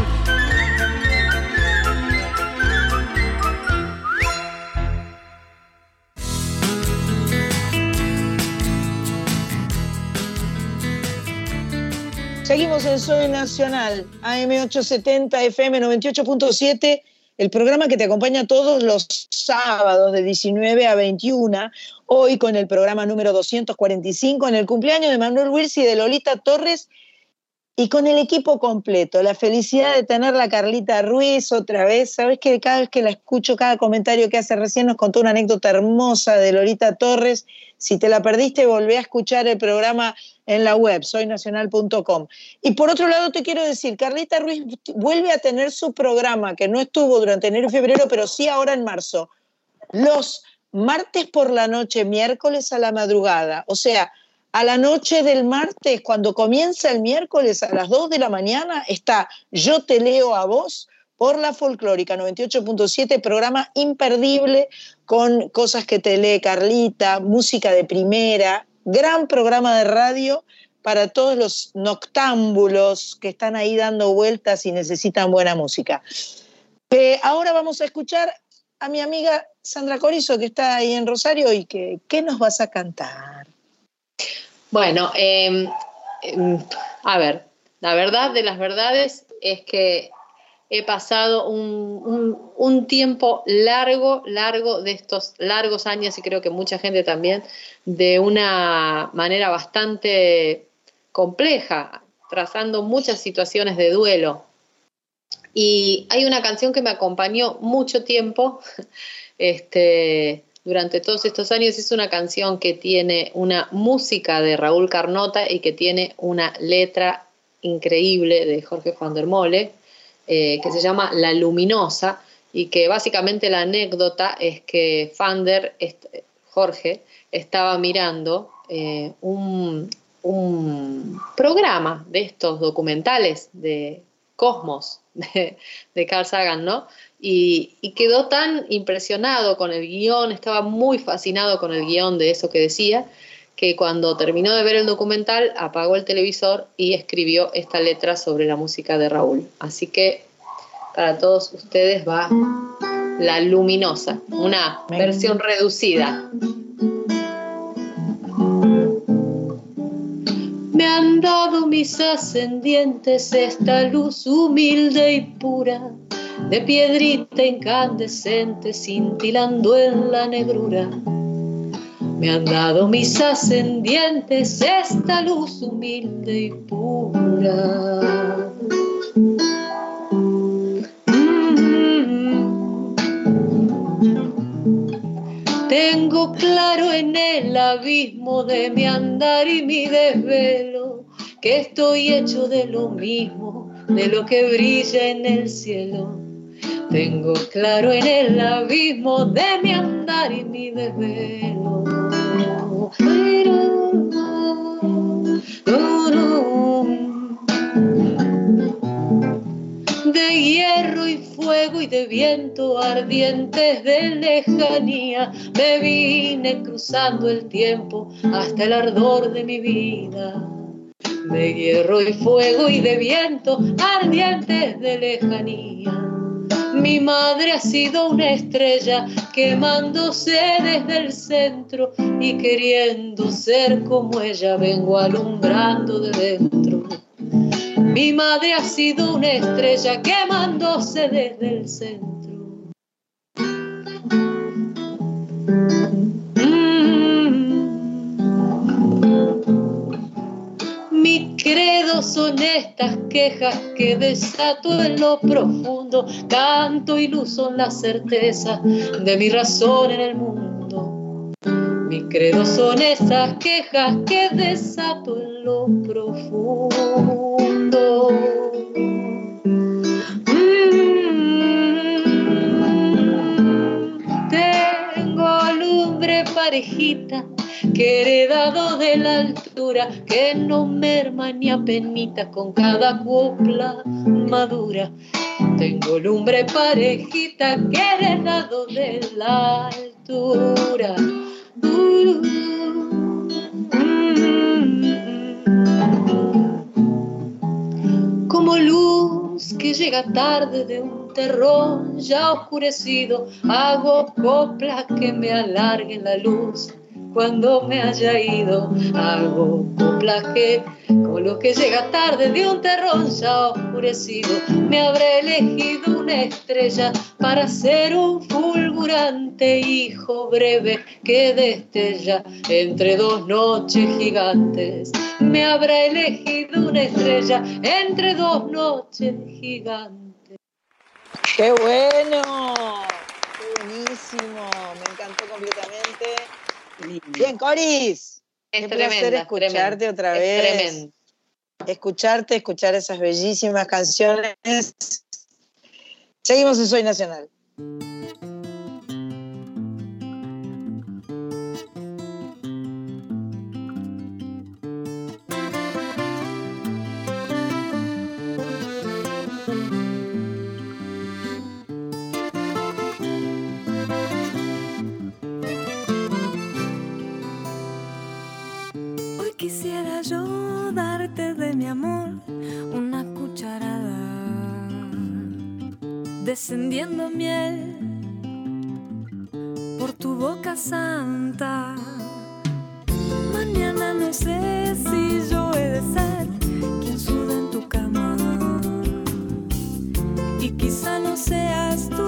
Seguimos en Soy Nacional, AM870, FM 98.7, el programa que te acompaña todos los sábados de 19 a 21, hoy con el programa número 245, en el cumpleaños de Manuel Wills y de Lolita Torres, y con el equipo completo. La felicidad de tener la Carlita Ruiz otra vez. Sabes que cada vez que la escucho, cada comentario que hace recién nos contó una anécdota hermosa de Lolita Torres. Si te la perdiste, volvé a escuchar el programa en la web, soynacional.com. Y por otro lado, te quiero decir, Carlita Ruiz vuelve a tener su programa, que no estuvo durante enero y febrero, pero sí ahora en marzo, los martes por la noche, miércoles a la madrugada. O sea, a la noche del martes, cuando comienza el miércoles a las 2 de la mañana, está Yo te leo a vos por la folclórica 98.7, programa imperdible con cosas que te lee Carlita, música de primera, gran programa de radio para todos los noctámbulos que están ahí dando vueltas y necesitan buena música. Eh, ahora vamos a escuchar a mi amiga Sandra Corizo, que está ahí en Rosario, y que, ¿qué nos vas a cantar?
Bueno, eh, eh, a ver, la verdad de las verdades es que he pasado un, un, tiempo largo, largo de estos largos años, y creo que mucha gente también, de una manera bastante compleja, trazando muchas situaciones de duelo. Y hay una canción que me acompañó mucho tiempo, este, durante todos estos años. Es una canción que tiene una música de Raúl Carnota y que tiene una letra increíble de Jorge van der eh, que se llama La Luminosa, y que básicamente la anécdota es que Fander, Jorge, estaba mirando eh, un, programa de estos documentales de Cosmos de, de Carl Sagan, ¿no? Y, y, quedó tan impresionado con el guion, estaba muy fascinado con el guion de eso que decía, que cuando terminó de ver el documental apagó el televisor y escribió esta letra sobre la música de Raúl. Así que para todos ustedes va La Luminosa, una versión reducida.
Han dado mis ascendientes esta luz humilde y pura de piedrita incandescente cintilando en la negrura. Me han dado mis ascendientes esta luz humilde y pura. Tengo claro en el abismo de mi andar y mi desvelo que estoy hecho de lo mismo, de lo que brilla en el cielo. Tengo claro en el abismo de mi andar y mi desvelo. De hierro y fuego y de viento ardientes de lejanía, me vine cruzando el tiempo hasta el ardor de mi vida. De hierro y fuego y de viento ardientes de lejanía mi madre ha sido una estrella quemándose desde el centro y queriendo ser como ella vengo alumbrando de dentro. Mi madre ha sido una estrella quemándose desde el centro. Son estas quejas que desato en lo profundo, canto y luz son la certeza de mi razón en el mundo. Mi credo son estas quejas que desato en lo profundo. Mm, tengo lumbre parejita que heredado de la altura, que no merma ni apenita con cada copla madura. Tengo lumbre parejita que heredado de la altura. Como luz que llega tarde de un terrón ya oscurecido, hago coplas que me alarguen la luz cuando me haya ido. Hago coplaje con lo que llega tarde de un terrón ya oscurecido. Me habré elegido una estrella para ser un fulgurante hijo breve que destella entre dos noches gigantes. Me habrá elegido una estrella entre dos noches gigantes.
¡Qué bueno! ¡Qué buenísimo! Me encantó completamente. Bien, Coris.
Es
Qué
tremenda,
placer
es
escucharte
tremenda,
otra
es
vez.
tremendo.
Escucharte, escuchar esas bellísimas canciones. Seguimos en Soy Nacional.
Descendiendo miel por tu boca santa. Mañana no sé si yo he de ser quien suda en tu cama, y quizá no seas tú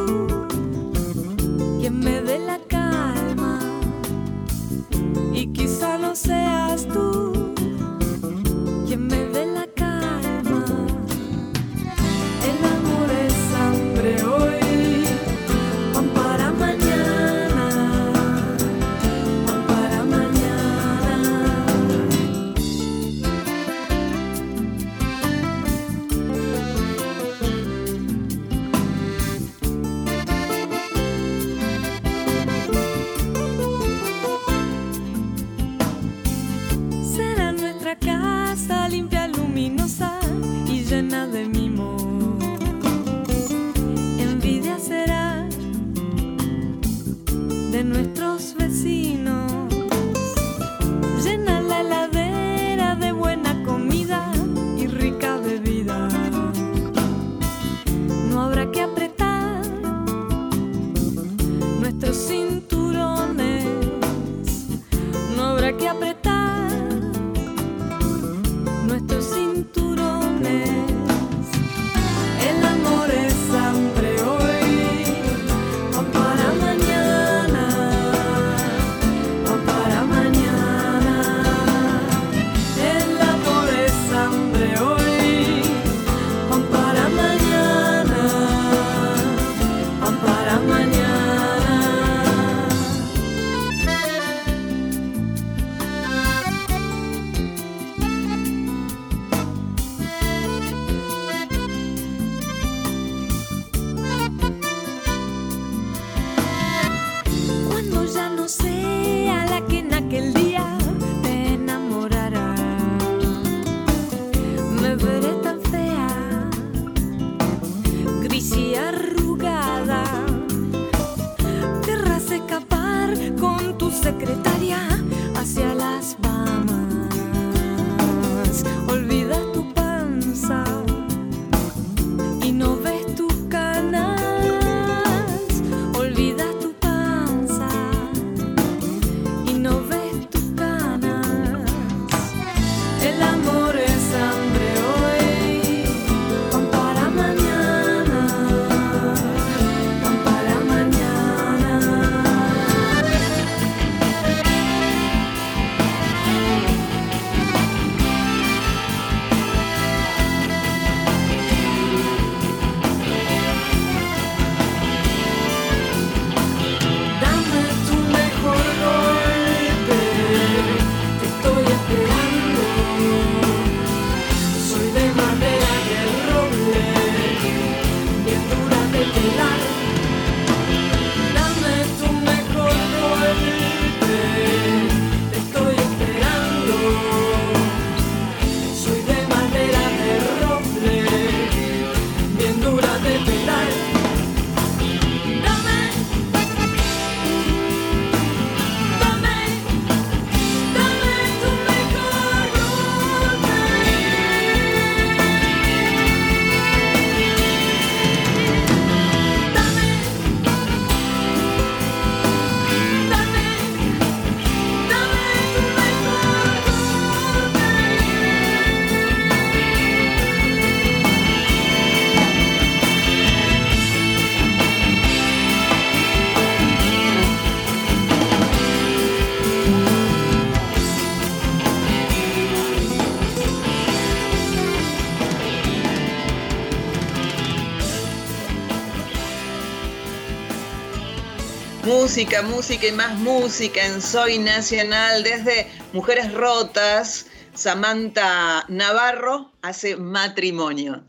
Música, música y más música en Soy Nacional desde Mujeres Rotas. Samantha Navarro hace matrimonio.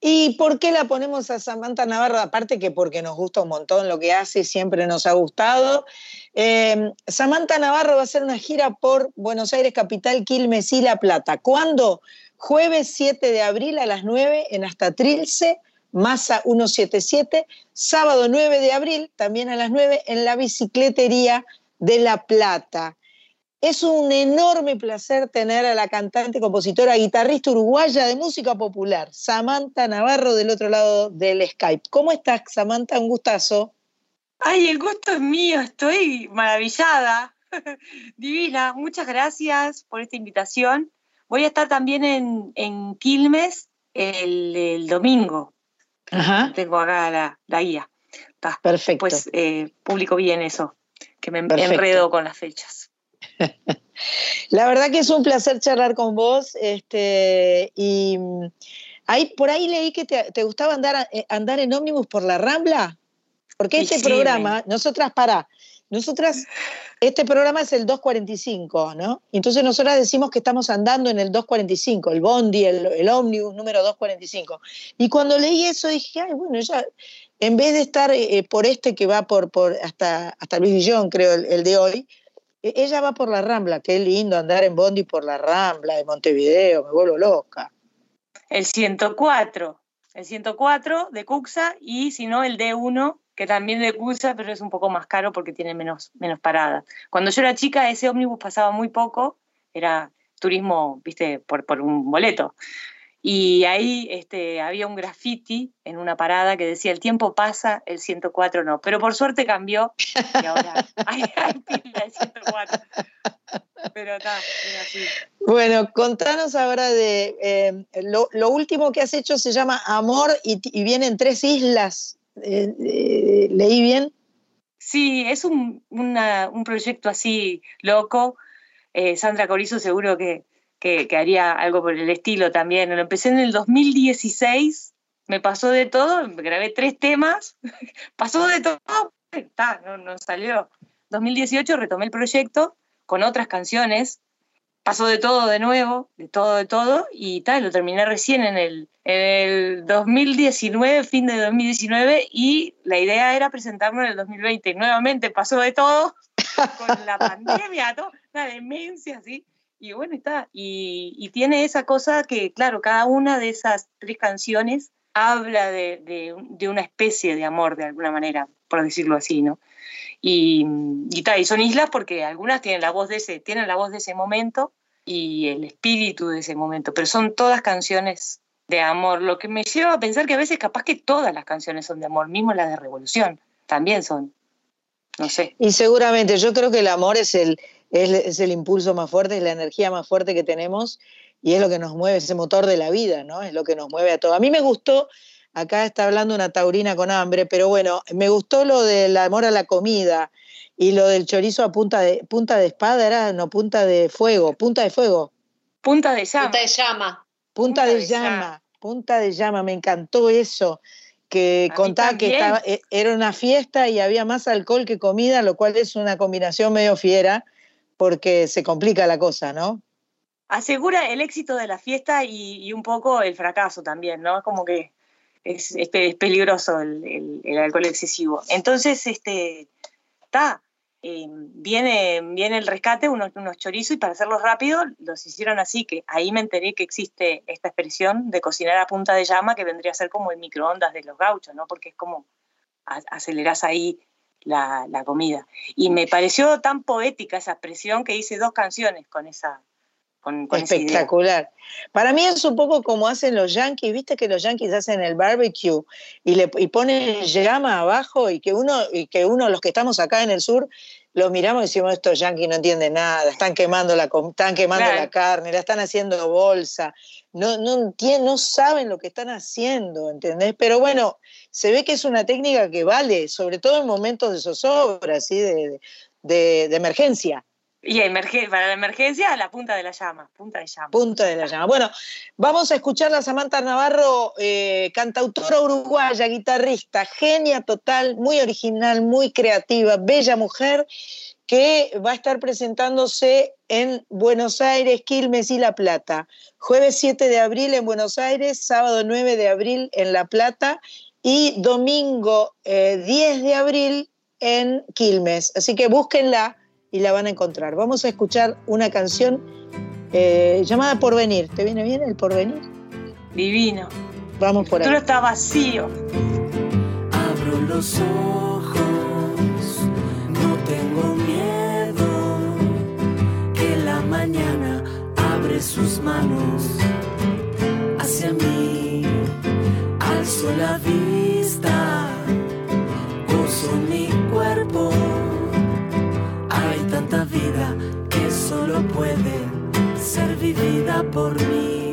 ¿Y por qué la ponemos a Samantha Navarro? Aparte que porque nos gusta un montón lo que hace, siempre nos ha gustado. Eh, Samantha Navarro va a hacer una gira por Buenos Aires, Capital, Quilmes y La Plata. ¿Cuándo? Jueves 7 de abril a las 9 en Hasta Trilce, Masa 177. Sábado 9 de abril, también a las 9, en la bicicletería de La Plata. Es un enorme placer tener a la cantante, compositora, guitarrista uruguaya de música popular, Samantha Navarro, del otro lado del Skype. ¿Cómo estás, Samantha? Un gustazo.
Ay, el gusto es mío, estoy maravillada, divina. Muchas gracias por esta invitación. Voy a estar también en, Quilmes el domingo.
Ajá.
Tengo acá la, la guía.
Perfecto.
Pues eh, publico bien eso, que me
Perfecto.
enredo con las fechas.
La verdad que es un placer charlar con vos. Este, y mm, ahí, por ahí leí que te, te gustaba andar, eh, andar en ómnibus por la Rambla. Porque este
sí,
programa, nosotras, para, nosotras, este programa es el 245, ¿no? Entonces nosotras decimos que estamos andando en el 245, el bondi, el, el ómnibus número 245. Y cuando leí eso dije, ay, bueno, ya, en vez de estar eh, por este que va por, por hasta, hasta Luis Villón, creo, el, el de hoy, e- ella va por la Rambla, qué lindo andar en bondi por la Rambla de Montevideo, me vuelvo loca.
El 104, el 104 de Cuxa y si no el D1, que también de Cuxa, pero es un poco más caro porque tiene menos, menos paradas. Cuando yo era chica ese ómnibus pasaba muy poco, era turismo, viste, por, por un boleto. Y ahí este, había un graffiti en una parada que decía, el tiempo pasa, el 104 no. Pero por suerte cambió y ahora hay, de 104. Pero está, es así.
Bueno, contanos ahora de eh, lo, lo último que has hecho se llama Amor y, y viene en tres islas. Eh, eh, ¿Leí bien?
Sí, es un, un proyecto así loco. Eh, Sandra Corizo seguro que, que- que haría algo por el estilo también. Lo empecé en el 2016, me pasó de todo, grabé tres temas, pasó de todo, está, no, no salió. 2018 retomé el proyecto con otras canciones, pasó de todo de nuevo, de todo, de todo, y tal, lo terminé recién en el, en el 2019, fin de 2019, y la idea era presentarlo en el 2020. Y nuevamente pasó de todo, con la pandemia, todo, una demencia así. Y bueno, está. Y, y tiene esa cosa que, claro, cada una de esas tres canciones habla de, de, de una especie de amor, de alguna manera, por decirlo así, ¿no? Y, y, ta, y son islas porque algunas tienen la voz de ese, tienen la voz de ese momento y el espíritu de ese momento, pero son todas canciones de amor, lo que me lleva a pensar que a veces capaz que todas las canciones son de amor, mismo las de revolución, también son, no sé.
Y seguramente, yo creo que el amor es el, es, el impulso más fuerte, es la energía más fuerte que tenemos y es lo que nos mueve, es ese motor de la vida, ¿no? Es lo que nos mueve a todo. A mí me gustó, acá está hablando una taurina con hambre, pero bueno, me gustó lo del amor a la comida y lo del chorizo a punta de, punta de espada, era, no, punta de fuego, punta de fuego.
Punta de llama.
Punta de llama.
Punta, de, llama, punta de llama, me encantó eso, que
A
contaba que estaba, e- era una fiesta y había más alcohol que comida, lo cual es una combinación medio fiera, porque se complica la cosa, ¿no?
asegura el éxito de la fiesta y, y un poco el fracaso también, ¿no? Como que es, es pe- es peligroso el, el- el alcohol excesivo. Entonces, este, está, eh, viene, viene el rescate, unos, unos chorizos, y para hacerlos rápido, los hicieron así, que ahí me enteré que existe esta expresión de cocinar a punta de llama, que vendría a ser como el microondas de los gauchos, ¿no? Porque es como a- acelerás ahí la, la comida. Y me pareció tan poética esa expresión que hice dos canciones con esa, con.
Espectacular. Para mí es un poco como hacen los yankees, viste que los yankees hacen el barbecue y le y ponen llama abajo y que uno, y que uno, los que estamos acá en el sur, lo miramos y decimos, estos yankees no entienden nada, están quemando la, están quemando
Claro.
la carne, la están haciendo bolsa, no, no, no saben lo que están haciendo, ¿entendés? Pero bueno, se ve que es una técnica que vale, sobre todo en momentos de zozobra, ¿sí? de, de- de emergencia.
Y emerge- para la emergencia, la punta de la llama, punta de llama.
Punta de la llama. Bueno, vamos a escuchar a Samantha Navarro, eh, cantautora uruguaya, guitarrista, genia total, muy original, muy creativa, bella mujer, que va a estar presentándose en Buenos Aires, Quilmes y La Plata. Jueves 7 de abril en Buenos Aires, sábado 9 de abril en La Plata y domingo eh, 10 de abril en Quilmes. Así que búsquenla y la van a encontrar. Vamos a escuchar una canción eh, llamada Porvenir. ¿Te viene bien el Porvenir?
Divino.
Vamos por ahí.
Todo está vacío.
Abro los ojos, no tengo miedo, que la mañana abre sus manos hacia mí, alzo la vista, gozo mi vida que solo puede ser vivida por mí.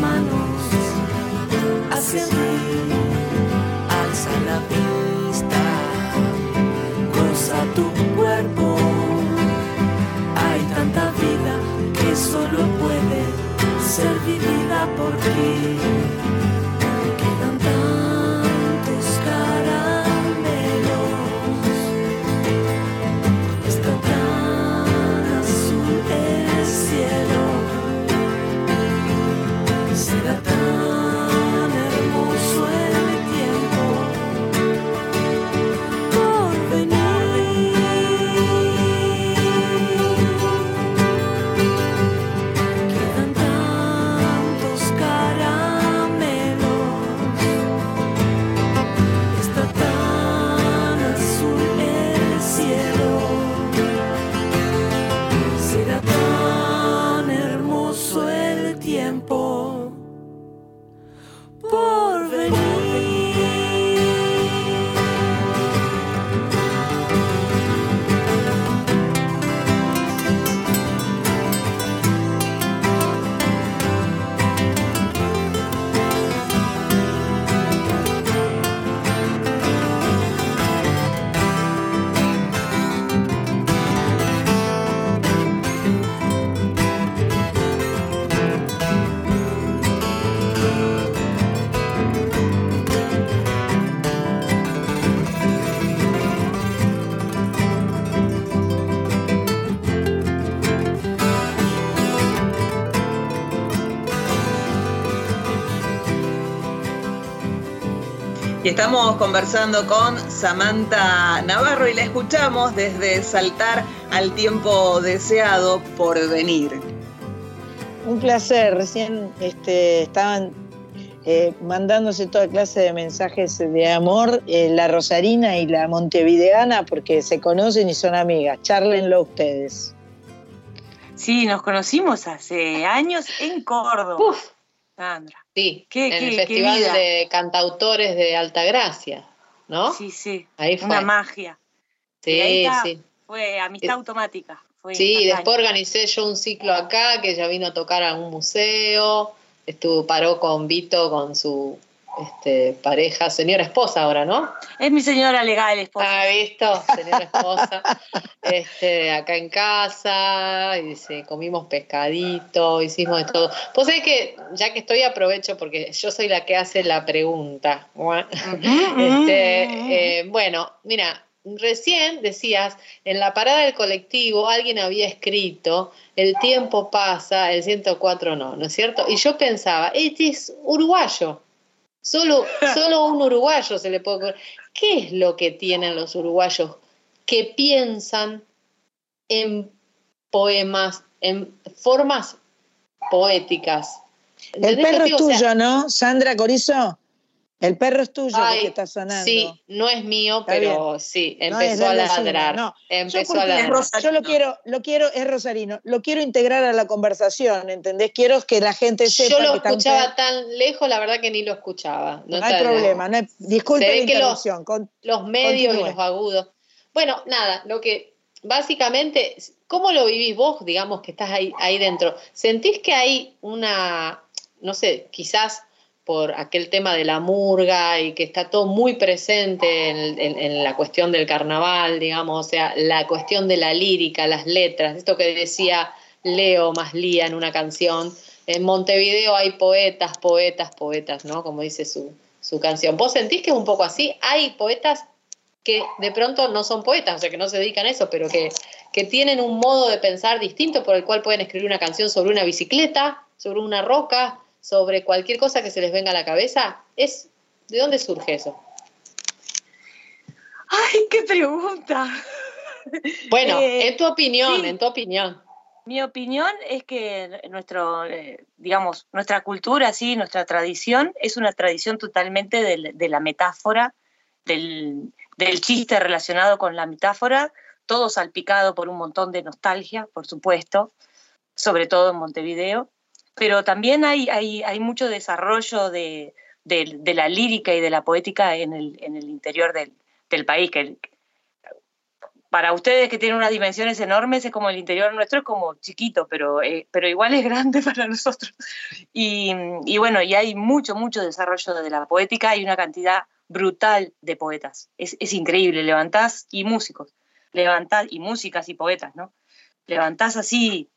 Manos hacia ti, alza la vista, goza tu cuerpo, hay tanta vida que solo puede ser vivida por ti.
Estamos conversando con Samantha Navarro y la escuchamos desde Saltar al tiempo deseado por venir.
Un placer. Recién este, estaban eh, mandándose toda clase de mensajes de amor, eh, la Rosarina y la Montevideana, porque se conocen y son amigas. Charlenlo ustedes.
Sí, nos conocimos hace años en Córdoba. Sandra.
Sí,
Qué-
en
qué-
el Festival de Cantautores de Altagracia, ¿no?
Sí, sí.
Ahí fue.
Una magia.
Sí, sí.
Fue amistad automática. Fue
Sí, después organicé yo un ciclo acá que ella vino a tocar a un museo, estuvo, paró con Vito, con su este, pareja, señora esposa ahora, ¿no?
Es mi señora legal, esposa.
Ah, visto, señora esposa, este, acá en casa, y comimos pescadito, hicimos de todo. Pues es que, ya que estoy, aprovecho porque yo soy la que hace la pregunta. este, eh, bueno, mira, recién decías, en la parada del colectivo alguien había escrito, el tiempo pasa, el 104 no, ¿no es cierto? Y yo pensaba, este es uruguayo. Solo, solo un uruguayo se le puede ocurrir. ¿Qué es lo que tienen los uruguayos que piensan en poemas, en formas poéticas?
El
¿Entendés
perro es
digo? O sea,
tuyo, ¿no? Sandra Corizo. El perro es tuyo
Ay,
que está sonando.
Sí, no es mío,
Está
pero
bien.
sí,
No
empezó
del
a ladrar.
no.
Empezó
yo,
a ladrar.
yo lo quiero, lo quiero, es Rosarino, lo quiero integrar a la conversación, ¿entendés? Quiero que la gente sepa
Yo lo
que
escuchaba
usted-
tan lejos, la verdad que ni lo escuchaba.
No,
está-
hay problema, no hay- disculpe la
que los-
interrupción. con-
los medios
Continúe.
y los agudos. Bueno, nada, lo que básicamente, ¿cómo lo vivís vos, digamos, que estás ahí, ahí dentro? ¿Sentís que hay una, no sé, quizás por aquel tema de la murga y que está todo muy presente en, la cuestión del carnaval, digamos, o sea, la cuestión de la lírica, las letras, esto que decía Leo más Lía en una canción. En Montevideo hay poetas, poetas, poetas, ¿no? Como dice su, su canción. ¿Vos sentís que es un poco así? Hay poetas que de pronto no son poetas, o sea, que no se dedican a eso, pero que, que tienen un modo de pensar distinto por el cual pueden escribir una canción sobre una bicicleta, sobre una roca, sobre cualquier cosa que se les venga a la cabeza. Es, ¿De dónde surge eso?
¡Ay, qué pregunta!
Bueno,
Eh,
en tu opinión,
sí.
en tu opinión.
Mi opinión es que nuestro, eh, digamos, nuestra cultura, sí, nuestra tradición, es una tradición totalmente del- de, la metáfora, del, del chiste relacionado con la metáfora, todo salpicado por un montón de nostalgia, por supuesto, sobre todo en Montevideo, pero también hay, hay, hay mucho desarrollo de, de- de la lírica y de la poética en el, en el interior del, del país, que, para ustedes que tienen unas dimensiones enormes, es como el interior nuestro, es como chiquito, pero, eh, pero igual es grande para nosotros. Y, y bueno, y hay mucho, mucho desarrollo de la poética, hay una cantidad brutal de poetas. Es, es increíble, levantás, y músicos, levantás, y músicas y poetas, ¿no? Levantás así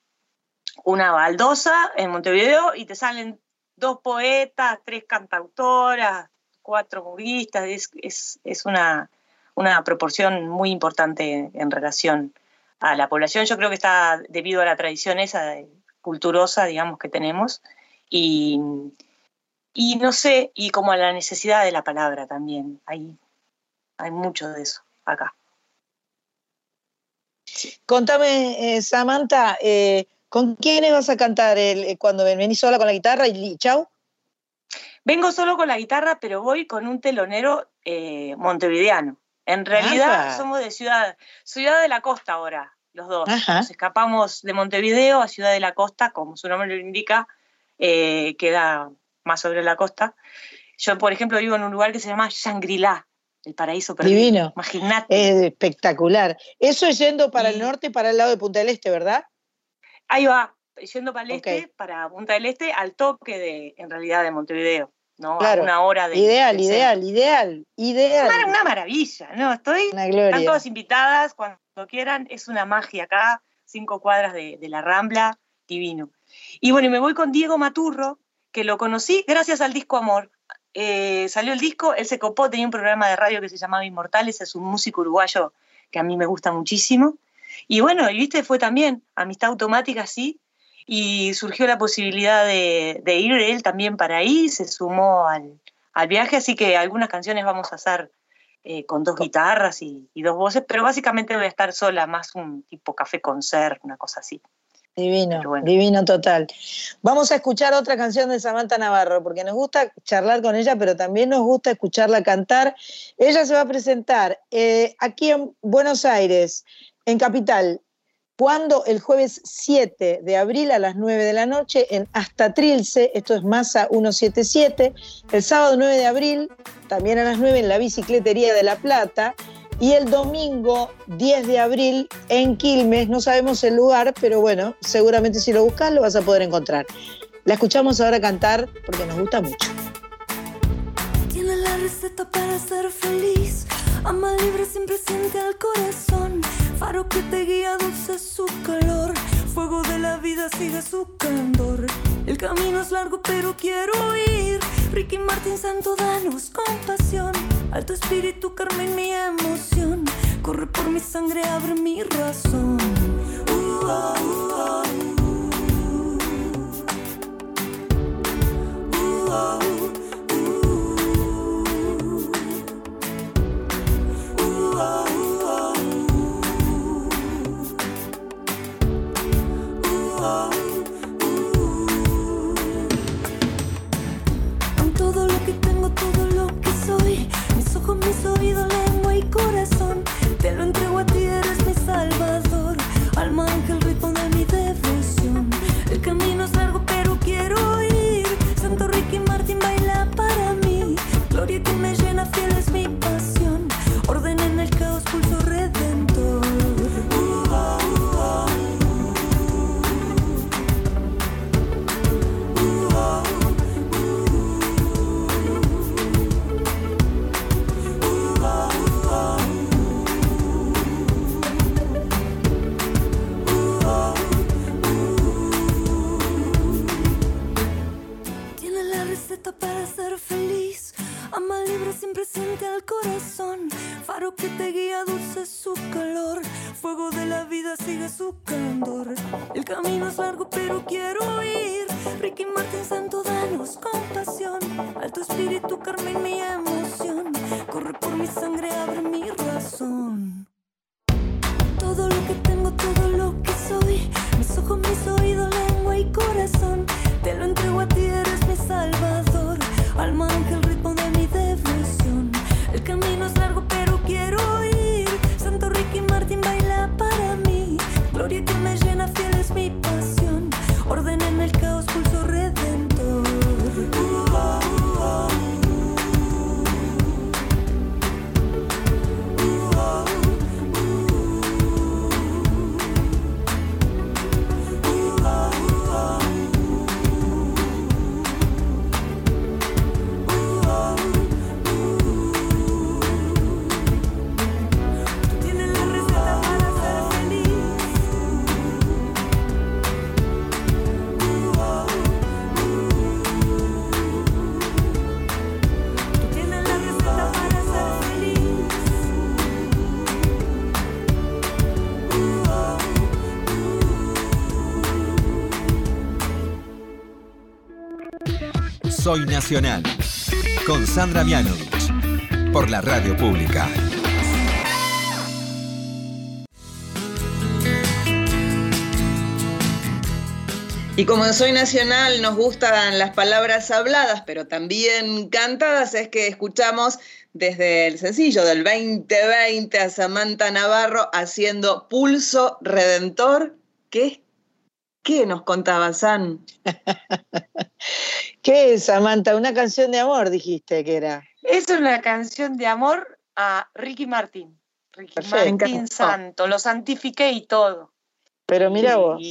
una baldosa en Montevideo y te salen dos poetas, tres cantautoras, cuatro murguistas, es, es, es una, una proporción muy importante en relación a la población. Yo creo que está debido a la tradición esa culturosa, digamos, que tenemos, y, y no sé, y como a la necesidad de la palabra también. Hay, hay mucho de eso acá.
Contame, eh, Samantha, eh, ¿con quiénes vas a cantar el- eh, cuando ven- venís sola con la guitarra y chau?
Vengo solo con la guitarra, pero voy con un telonero eh, montevideano. En realidad somos de ciudad, ciudad de la costa ahora, los dos.
Ajá.
Nos escapamos de Montevideo a Ciudad de la Costa, como su nombre lo indica, eh, queda más sobre la costa. Yo, por ejemplo, vivo en un lugar que se llama Shangri-La, el paraíso perdido.
Divino.
Imagínate.
Es espectacular. Eso es yendo para el norte y para el lado de Punta del Este, ¿verdad?
Ahí va, yendo para el este, para Punta del Este, al toque de, en realidad, de Montevideo. ¿no?
Claro.
A una hora de.
ideal, ideal, ideal, ideal.
Una, una maravilla, ¿no? Estoy.
Una gloria.
Están todas invitadas cuando quieran. Es una magia acá, cinco cuadras de, de la Rambla, divino. Y bueno, y me voy con Diego Maturro, que lo conocí gracias al disco Amor. Eh, salió el disco, él se copó, tenía un programa de radio que se llamaba Inmortales, es un músico uruguayo que a mí me gusta muchísimo. Y bueno, y viste, fue también amistad automática, sí, y surgió la posibilidad de, de ir él también para ahí, se sumó al, al viaje, así que algunas canciones vamos a hacer eh, con dos guitarras y, y dos voces, pero básicamente voy a estar sola, más un tipo café concert, una cosa así.
Divino, divino total. Vamos a escuchar otra canción de Samantha Navarro, porque nos gusta charlar con ella, pero también nos gusta escucharla cantar. Ella se va a presentar eh, aquí en Buenos Aires, en Capital, cuando el jueves 7 de abril a las 9 de la noche en Hasta Trilce, esto es Masa 177, el sábado 9 de abril, también a las 9 en la Bicicletería de La Plata, y el domingo 10 de abril en Quilmes, no sabemos el lugar, pero bueno, seguramente si lo buscas lo vas a poder encontrar. La escuchamos ahora cantar porque nos gusta mucho.
Tiene la receta para ser feliz. Ama libre, siempre siente al corazón. Faro que te guía, dulce su calor. Fuego de la vida sigue su candor. El camino es largo, pero quiero ir. Ricky Martin Santo, danos compasión. Alto espíritu, Carmen, mi emoción. Corre por mi sangre, abre mi razón. Uh, ah, uh, ah, uh. Uh, Soy
Nacional. Con Sandra Mianovich. Por la radio pública.
Y como en Soy Nacional nos gustan las palabras habladas, pero también cantadas, es que escuchamos desde el sencillo del 2020 a Samantha Navarro haciendo Pulso Redentor. ¿Qué, qué nos contaba San?
¿Qué es, Samantha? Una canción de amor, dijiste que era.
Es una canción de amor a Ricky Martin. Ricky
Perfecto.
Martin Santo, lo santifiqué y todo.
Pero mira vos.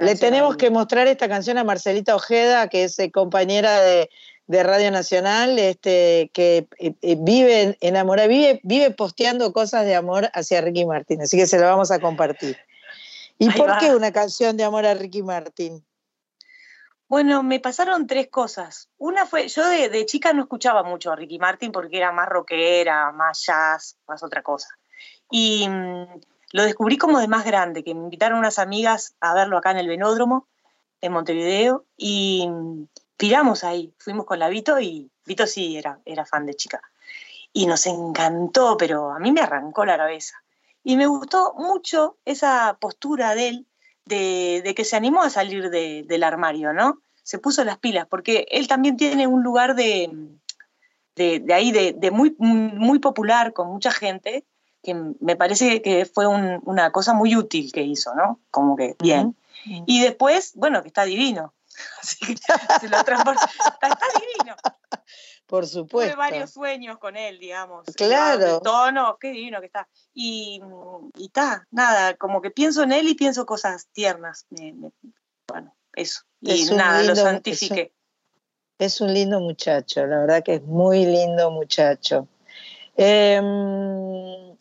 Le tenemos que mostrar esta canción a Marcelita Ojeda, que es eh, compañera de, de Radio Nacional, este, que eh, eh, vive enamorada, vive, vive posteando cosas de amor hacia Ricky Martin, así que se la vamos a compartir. ¿Y
Ahí
por
va.
qué una canción de amor a Ricky Martin?
Bueno, me pasaron tres cosas. Una fue, yo de, chica no escuchaba mucho a Ricky Martin porque era más rockera, más jazz, más otra cosa. Y mm, lo descubrí como de más grande, que me invitaron unas amigas a verlo acá en el Venódromo, en Montevideo, y mm, piramos ahí. Fuimos con la Vito y Vito sí era, era fan de chica. Y nos encantó, pero a mí me arrancó la cabeza. Y me gustó mucho esa postura de él de, de que se animó a salir de- del armario, ¿no? Se puso las pilas, porque él también tiene un lugar de, de, de ahí, de, de muy, muy popular con mucha gente, que me parece que fue un- una cosa muy útil que hizo, ¿no? Como que bien. Y después, bueno, que está divino. Así que se lo. Está, está divino.
Por
Tuve
supuesto.
varios sueños con él, digamos.
Claro.
Tono, qué divino que está. Y y está, nada, como que pienso en él y pienso cosas tiernas. Me- me- bueno, eso. Y
Es
nada, lo santifiqué.
Es un lindo muchacho, la verdad que es muy lindo muchacho. Em,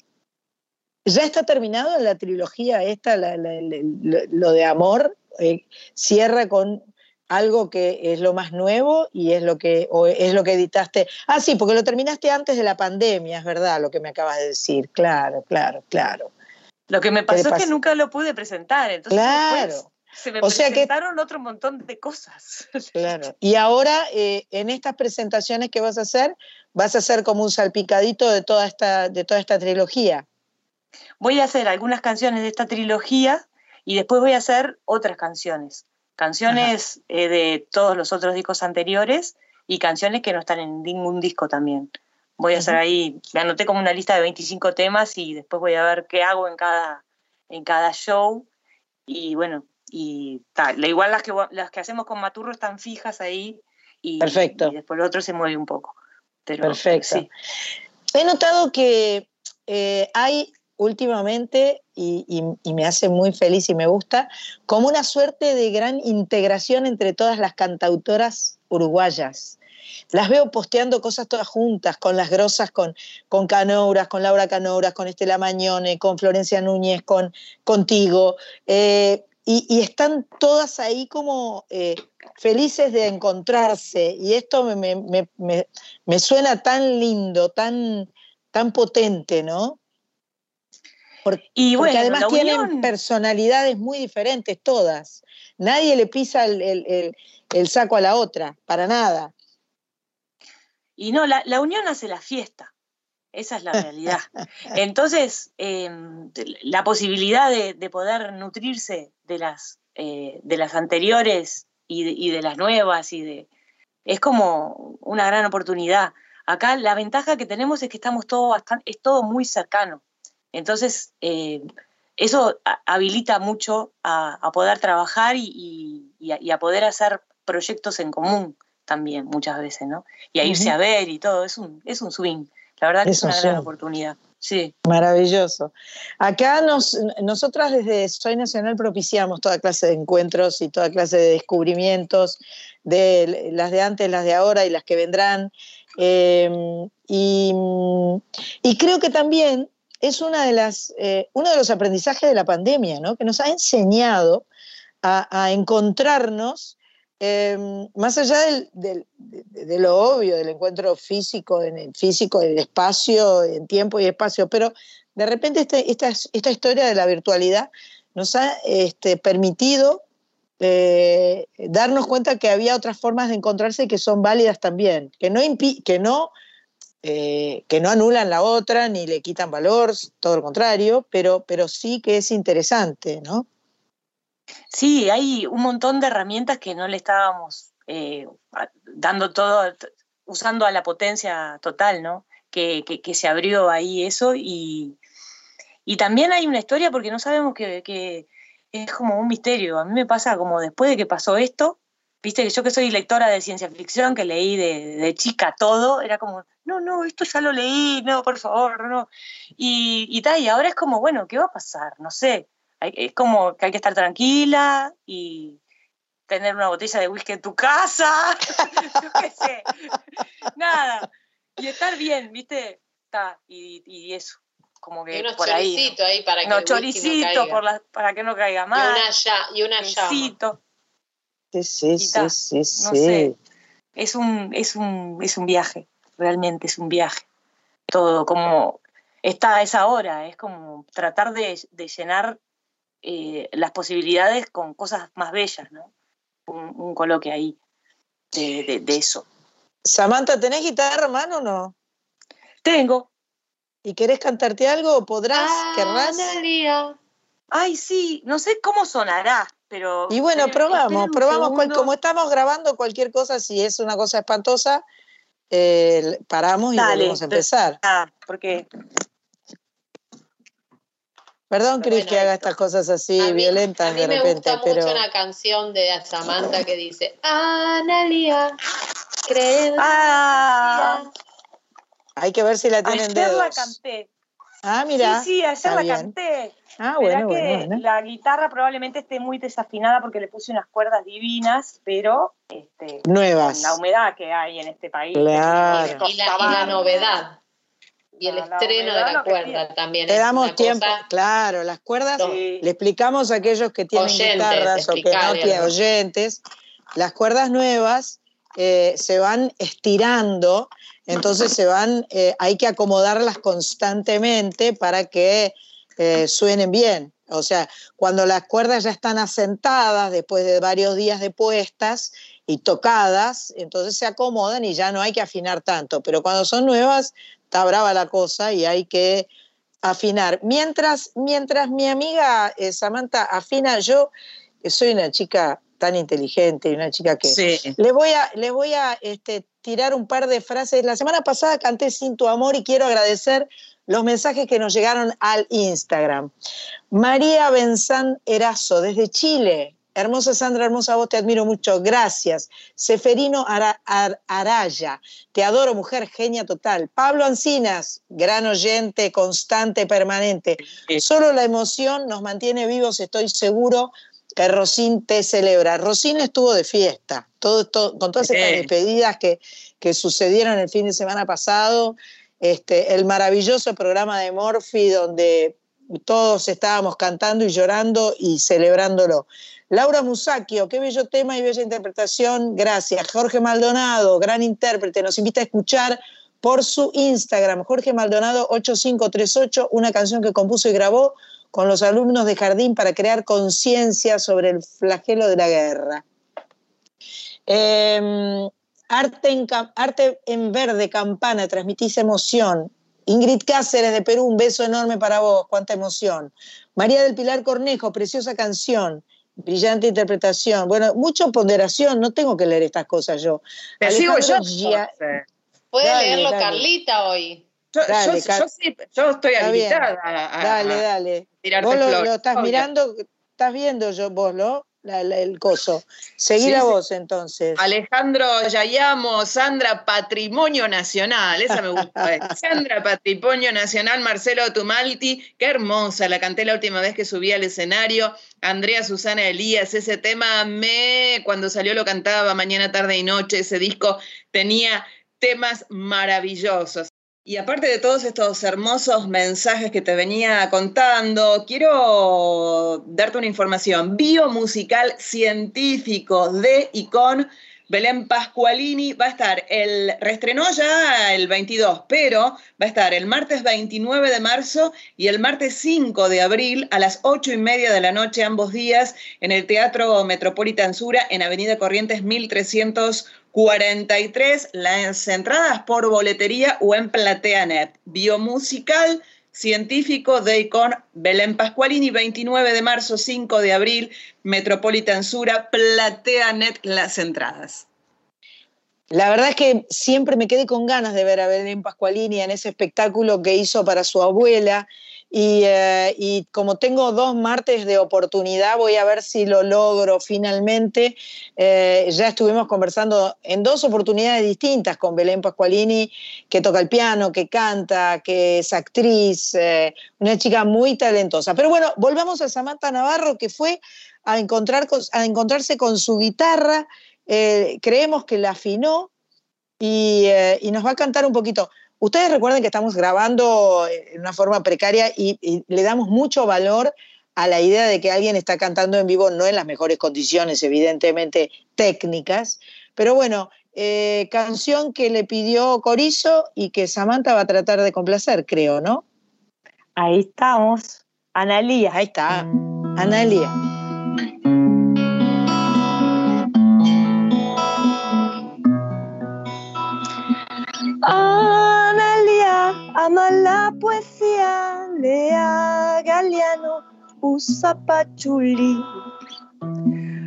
¿Ya está terminado la trilogía esta, la- la- la- lo, lo de amor? Eh, cierra con, algo que es lo más nuevo y es lo que o es lo que editaste. Ah, sí, porque lo terminaste antes de la pandemia, es verdad, lo que me acabas de decir. Claro, claro, claro.
Lo que me
¿Qué le
pasó es que nunca lo pude presentar, entonces
Claro.
después se me
O sea que-
presentaron otro montón de cosas.
Claro. Y ahora, eh, en estas presentaciones que vas a hacer, vas a hacer como un salpicadito de toda esta, de toda esta trilogía.
Voy a hacer algunas canciones de esta trilogía y después voy a hacer otras canciones. Canciones eh, de todos los otros discos anteriores y canciones que no están en ningún disco también. Voy a hacer ahí, me anoté como una lista de 25 temas y después voy a ver qué hago en cada, en cada show. Y bueno, y tal. Igual las que, las que hacemos con Maturro están fijas ahí y,
Perfecto.
y después lo otro se mueve un poco. Pero,
Perfecto.
sí.
He notado que eh, hay últimamente, y, me hace muy feliz y me gusta, como una suerte de gran integración entre todas las cantautoras uruguayas. Las veo posteando cosas todas juntas, con las grosas, con, con Canouras, con Laura Canouras, con Estela Mañone, con Florencia Núñez, con contigo. eh, y, están todas ahí como eh, felices de encontrarse. Y esto me, me- me- me- me suena tan lindo, tan, tan potente, ¿no?
Y
porque además tienen
unión-
personalidades muy diferentes todas. Nadie le pisa el, el- el- el saco a la otra, para nada.
Y no, la, la unión hace la fiesta. Esa es la realidad. Entonces, eh, la posibilidad de, de poder nutrirse de las, eh, de las anteriores y de, y de las nuevas y de, es como una gran oportunidad. Acá la ventaja que tenemos es que estamos todo bastante, es todo muy cercano. Entonces, eh, eso habilita mucho a, a poder trabajar y, y- y a, y a poder hacer proyectos en común también muchas veces, ¿no? Y a irse a ver y todo, es un, es un swing. La verdad que
Es
es
un
una gran oportunidad. Sí.
Maravilloso. Acá nos, nosotras desde Soy Nacional propiciamos toda clase de encuentros y toda clase de descubrimientos, de las de antes, las de ahora y las que vendrán. Eh, y, y creo que también es una de las, eh, uno de los aprendizajes de la pandemia, ¿no? que nos ha enseñado a, encontrarnos eh, más allá del- del- de, lo obvio, del encuentro físico, en el físico, el espacio, en tiempo y espacio, pero de repente este- esta, esta historia de la virtualidad nos ha este, permitido eh, darnos cuenta que había otras formas de encontrarse que son válidas también, que no, que no, eh, que no anulan la otra ni le quitan valor, todo lo contrario, pero, pero sí que es interesante, ¿no?
Sí, hay un montón de herramientas que no le estábamos eh, dando todo, usando a la potencia total, ¿no? Que, que- se abrió ahí eso y, y también hay una historia porque no sabemos que, que es como un misterio. A mí me pasa como después de que pasó esto, viste que yo que soy lectora de ciencia ficción, que leí de chica todo, era como, no, no, esto ya lo leí, no, por favor, no. Y, y tal, y ahora es como, bueno, ¿qué va a pasar? No sé. Hay- es como que hay que estar tranquila y tener una botella de whisky en tu casa, yo qué sé, nada. Y estar bien, ¿viste? Está, y, y eso, como que
Y unos
por ahí. ¿no?
choricitos ahí para que
No,
no
choricito
caiga.
por la- para que no caiga
Y
más.
una, ya, y una
Sí, sí,
y ta,
sí, sí,
no
sí.
sé. Es un, es un, es un viaje, realmente es un viaje. Todo como está a esa hora, es como tratar de, de llenar eh, las posibilidades con cosas más bellas, ¿no? Un, un coloque ahí de, de- de eso.
Samantha, ¿tenés guitarra, mano o no?
Tengo.
¿Y querés cantarte algo? ¿Podrás? ¿Querrás?
Analia.
Ay, sí, no sé cómo sonará, pero.
Y bueno, probamos, probamos. cual- como estamos grabando cualquier cosa, si es una cosa espantosa, eh, paramos y
Dale,
volvemos a empezar.
Ah, porque
Perdón, Cris,
bueno,
que haga
esto.
estas cosas así
mí-
violentas de
me
repente,
gusta
pero
mucho una canción de Samantha que dice, Analia, creo.
Ah,
hay que ver si la tienen
ayer la
dedos.
canté.
Ah, mira.
sí, sí, ayer la
bien.
canté.
Ah, bueno,
que
bueno, bueno.
la guitarra probablemente esté muy desafinada porque le puse unas cuerdas divinas, pero este,
Nuevas.
con la humedad que hay en este país.
Claro.
Y la, y la
costaba-
novedad. Y el
Ah, la
estreno de la cuerda también.
Te damos tiempo,
cosa-
claro, las cuerdas, le explicamos a aquellos que tienen
Oyentes,
guitarras o que no tienen oyentes, las cuerdas nuevas eh, se van estirando, entonces se van, eh, hay que acomodarlas constantemente para que eh, suenen bien. O sea, cuando las cuerdas ya están asentadas después de varios días de puestas y tocadas, entonces se acomodan y ya no hay que afinar tanto. Pero cuando son nuevas, está brava la cosa y hay que afinar. Mientras, mientras mi amiga eh, Samantha afina, yo soy una chica tan inteligente y una chica que
Sí.
le voy a, le voy a este, tirar un par de frases. La semana pasada canté Sin tu amor y quiero agradecer los mensajes que nos llegaron al Instagram. María Benzán Erazo, desde Chile. Hermosa Sandra, hermosa voz, te admiro mucho. Gracias. Seferino Ara- Ar- Araya, te adoro, mujer, genia total. Pablo Ancinas, gran oyente, constante, permanente. Solo la emoción nos mantiene vivos, estoy seguro que Rosín te celebra. Rosín estuvo de fiesta, todo, todo- con todas estas despedidas que, que sucedieron el fin de semana pasado. Este, el maravilloso programa de Morphy, donde todos estábamos cantando y llorando y celebrándolo. Laura Musacchio, qué bello tema y bella interpretación, gracias. Jorge Maldonado, gran intérprete, nos invita a escuchar por su Instagram, Jorge Maldonado 8538, una canción que compuso y grabó con los alumnos de jardín para crear conciencia sobre el flagelo de la guerra. Eh, arte, en, arte en verde, campana, transmitís emoción. Ingrid Cáceres de Perú, un beso enorme para vos, cuánta emoción. María del Pilar Cornejo, preciosa canción, brillante interpretación. Bueno, mucha ponderación, no tengo que leer estas cosas yo.
Te sigo yo.
Gia-.
Puede
Dale,
leerlo
dale.
Carlita hoy.
Yo,
Dale,
yo-
Car-
yo sí, yo estoy habilitada a, a-
Dale, dale. Vos lo, estás
Obvio.
mirando, estás viendo yo, vos, ¿no? La- la- el coso. Seguí
Sí,
la
sí.
voz entonces.
Alejandro Yayamo, Sandra Patrimonio Nacional, esa me gusta. eh. Sandra Patrimonio Nacional, Marcelo Tumalti, qué hermosa, la canté la última vez que subí al escenario. Andrea Susana Elías, ese tema me, cuando salió lo cantaba mañana, tarde y noche, ese disco tenía temas maravillosos. Y aparte de todos estos hermosos mensajes que te venía contando, quiero darte una información biomusical científico de y con Belén Pascualini. Va a estar el, reestrenó ya el 22, pero va a estar el martes 29 de marzo y el martes 5 de abril a las 8 y media de la noche, ambos días, en el Teatro Metropolitan Sura, en Avenida Corrientes 1343. Las entradas por boletería o en PlateaNet. Biomusical científico de Icon Belén Pascualini, 29 de marzo, 5 de abril, Metropolitan Sura, PlateaNet las entradas.
La verdad es que siempre me quedé con ganas de ver a Belén Pascualini en ese espectáculo que hizo para su abuela. Y, eh, y como tengo dos martes de oportunidad, voy a ver si lo logro finalmente. Eh, ya estuvimos conversando en dos oportunidades distintas con Belén Pascualini, que toca el piano, que canta, que es actriz, eh, una chica muy talentosa. Pero bueno, volvamos a Samantha Navarro, que fue a, encontrar con- a encontrarse con su guitarra. creemos que la afinó y nos va a cantar un poquito. Ustedes recuerden que estamos grabando en una forma precaria y, y le damos mucho valor a la idea de que alguien está cantando en vivo, no en las mejores condiciones, evidentemente técnicas, pero bueno, eh, canción que le pidió Corizo y que Samantha va a tratar de complacer, creo, ¿no?
Ahí estamos. Analía.
Ahí está, Analia.
Ama la poesía, lea Galeano, usa Pachuli.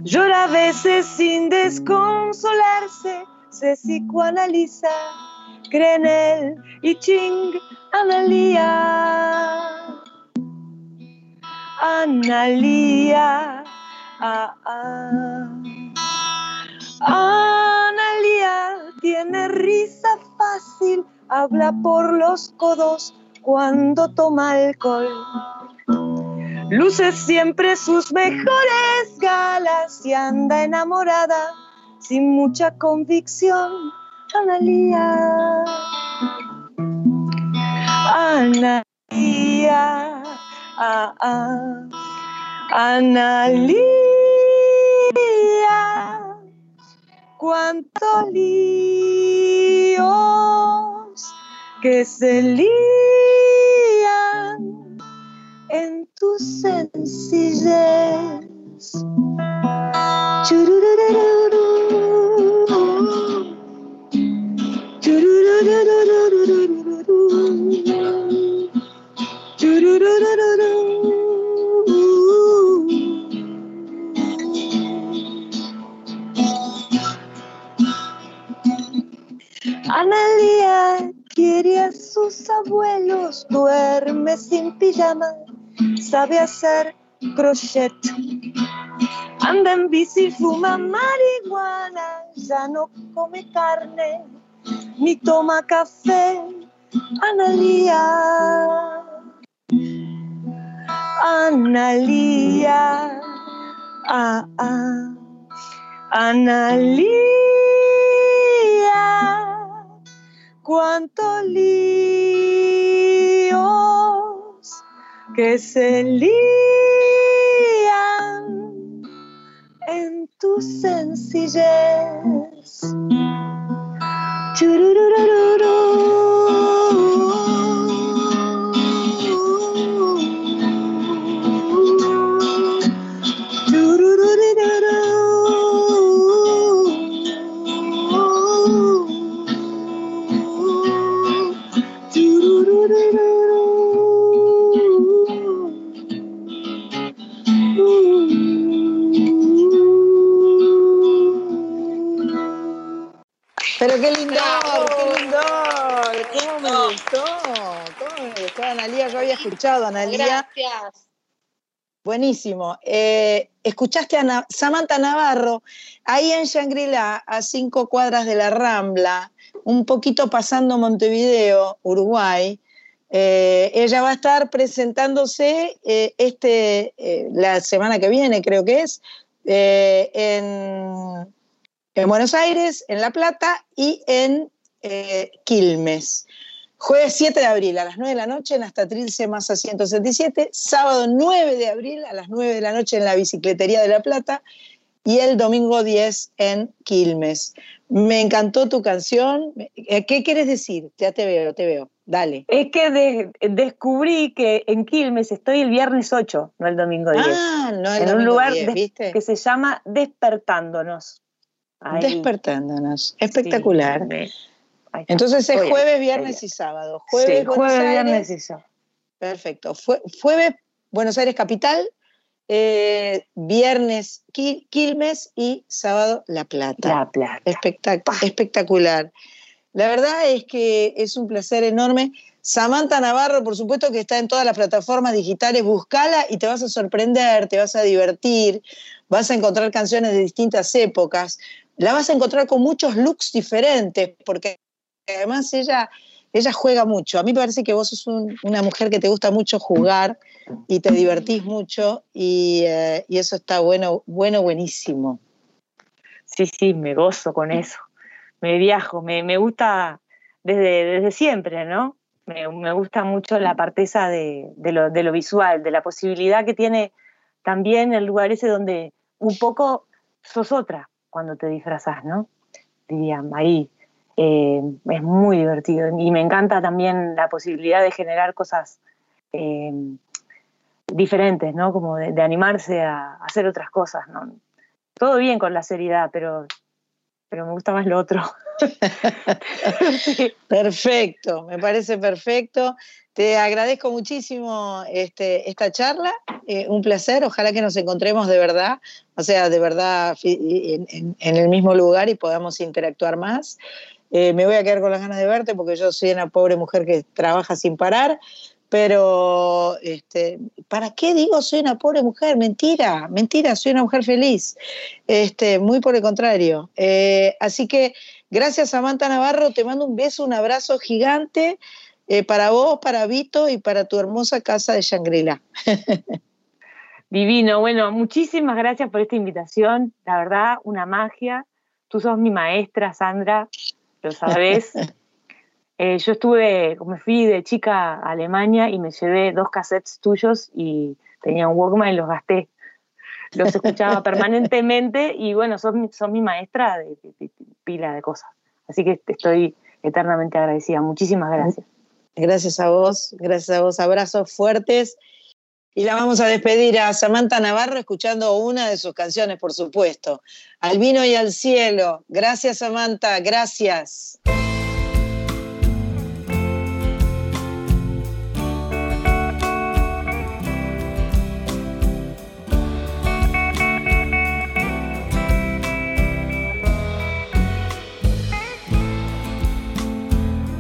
Llora a veces sin desconsolarse, se psicoanaliza, cree en él y ching, Analia. Analia, ah, ah. Analia tiene risa fácil, habla por los codos cuando toma alcohol. Luce siempre sus mejores galas y anda enamorada sin mucha convicción. Analia. Analia. Ah, ah. Analia.
cuántos líos que se lían en tu sencillez. Analia quiere sus abuelos, duerme sin pijama, sabe hacer crochet. Anda en bici, fuma marihuana, ya no come carne, ni toma café. Analia, Analia, ah, ah, cuántos líos que se lían en tu sencillez.
Analía? Yo había escuchado a Analía.
Gracias.
Buenísimo. Eh, escuchaste a Samantha Navarro ahí en Shangri-La, a cinco cuadras de la Rambla, un poquito pasando Montevideo, Uruguay. Eh, ella va a estar presentándose eh, este, la semana que viene, creo que es, en, en Buenos Aires, en La Plata y en Quilmes. Jueves 7 de abril a las 9 de la noche en Hasta Trilce Masa 167, sábado 9 de abril a las 9 de la noche en la Bicicletería de La Plata y el domingo 10 en Quilmes. Me encantó tu canción. Eh, ¿Qué quieres decir? Ya te veo, te veo. Dale.
Es que de- descubrí que en Quilmes estoy el viernes 8, no el domingo 10.
Ah, no el
en un
domingo
lugar
10,
des-
¿viste?
que se llama Despertándonos. Ahí.
Despertándonos. Espectacular.
Sí.
Entonces es jueves, viernes y sábado. Jueves,
Sí,
Buenos
jueves,
Aires.
viernes y sábado.
Perfecto. Fue, jueves, Buenos Aires Capital, eh, viernes Quil- Quilmes y sábado La Plata.
La Plata.
Espectac- espectacular. La verdad es que es un placer enorme. Samantha Navarro, por supuesto que está en todas las plataformas digitales, búscala y te vas a sorprender, te vas a divertir, vas a encontrar canciones de distintas épocas, la vas a encontrar con muchos looks diferentes, porque además ella, ella juega mucho. A mí parece que vos sos un- una mujer que te gusta mucho jugar y te divertís mucho y, eh, y eso está bueno, bueno, buenísimo.
Sí, sí, me gozo con eso. Me viajo, me, me gusta desde, desde siempre, ¿no? Me, gusta mucho la parte esa de, de lo visual, de la posibilidad que tiene también el lugar ese donde un poco sos otra cuando te disfrazás, ¿no? Dirían, ahí. Eh, es muy divertido y me encanta también la posibilidad de generar cosas eh, diferentes, ¿no? Como de, animarse a, hacer otras cosas. Todo bien con la seriedad, pero, pero me gusta más lo otro.
Perfecto, me parece perfecto. Te agradezco muchísimo este, esta charla, eh, un placer, ojalá que nos encontremos de verdad, o sea, de verdad en el mismo lugar y podamos interactuar más. Eh, me voy a quedar con las ganas de verte porque yo soy una pobre mujer que trabaja sin parar, pero este, ¿para qué digo soy una pobre mujer? Mentira, mentira, soy una mujer feliz. Este, muy por el contrario. Eh, así que gracias Samantha Navarro, te mando un beso, un abrazo gigante eh, para vos, para Vito y para tu hermosa casa de Shangri-La.
Divino, bueno, muchísimas gracias por esta invitación, la verdad, una magia. Tú sos mi maestra, Sandra, lo sabés. Eh, yo estuve, me fui de chica a Alemania y me llevé dos cassettes tuyos y tenía un Walkman y los gasté. los escuchaba permanentemente y bueno, son, son mi maestra de, de- de pila de cosas. Así que estoy eternamente agradecida. Muchísimas gracias.
Gracias a vos, gracias a vos. Abrazos fuertes. Y la vamos a despedir a Samantha Navarro escuchando una de sus canciones, por supuesto. Al vino y al cielo. Gracias, Samantha, gracias.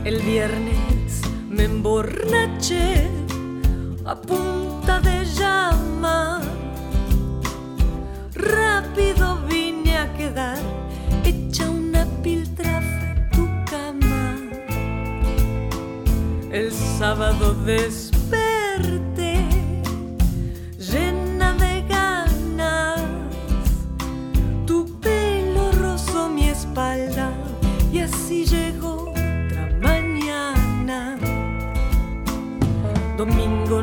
El viernes me emborraché a punta Rápido vine a quedar hecha una piltrafa en tu cama. El sábado desperté llena de ganas. Tu pelo rozó mi espalda y así llegó otra mañana. Domingo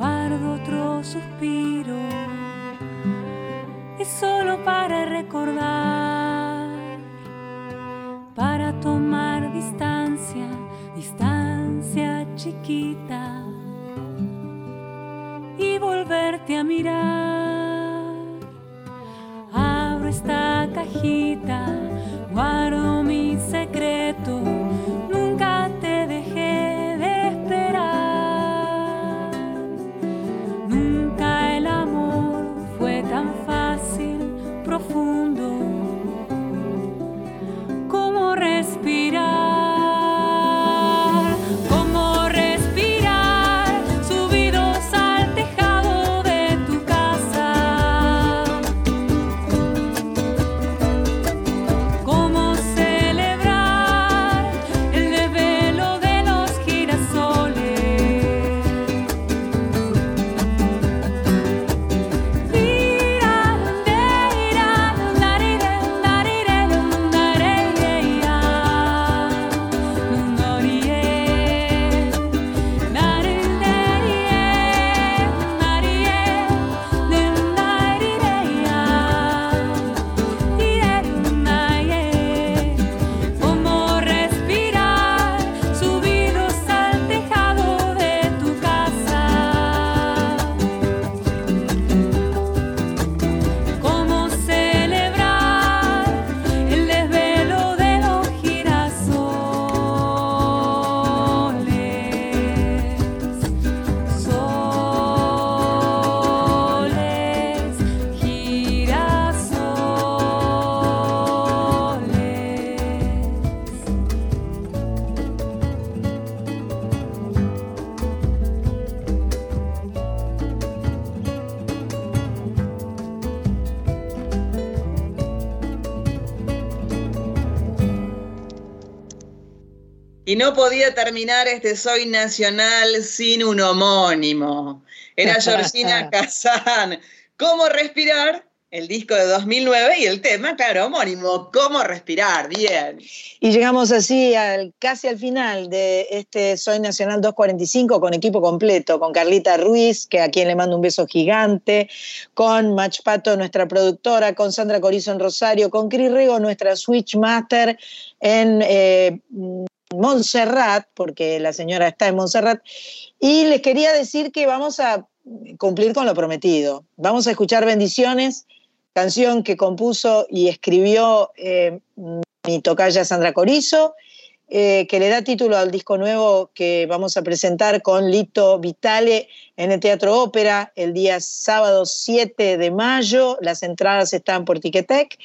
guardo otro suspiro. Es solo para recordar, para tomar distancia, distancia chiquita y volverte a mirar. Abro esta cajita, guardo mi secreto
Y
no podía terminar este Soy Nacional sin un homónimo. Era Georgina Kazan. ¿Cómo respirar? El disco de 2009 y el tema, claro, homónimo. ¿Cómo respirar? Bien.
Y llegamos así al, casi al final de este Soy Nacional 245 con equipo completo, con Carlita Ruiz, que a quien le mando un beso gigante, con Mach Pato, nuestra productora, con Sandra Corizo en Rosario, con Cris Rego, nuestra Switch Master en eh, Montserrat, porque la señora está en Montserrat. Y les quería decir que vamos a cumplir con lo prometido. Vamos a escuchar Bendiciones, canción que compuso y escribió eh, mi tocaya Sandra Corizo, eh, que le da título al disco nuevo que vamos a presentar con Lito Vitale en el Teatro Ópera el día sábado 7 de mayo. Las entradas están por Ticketek.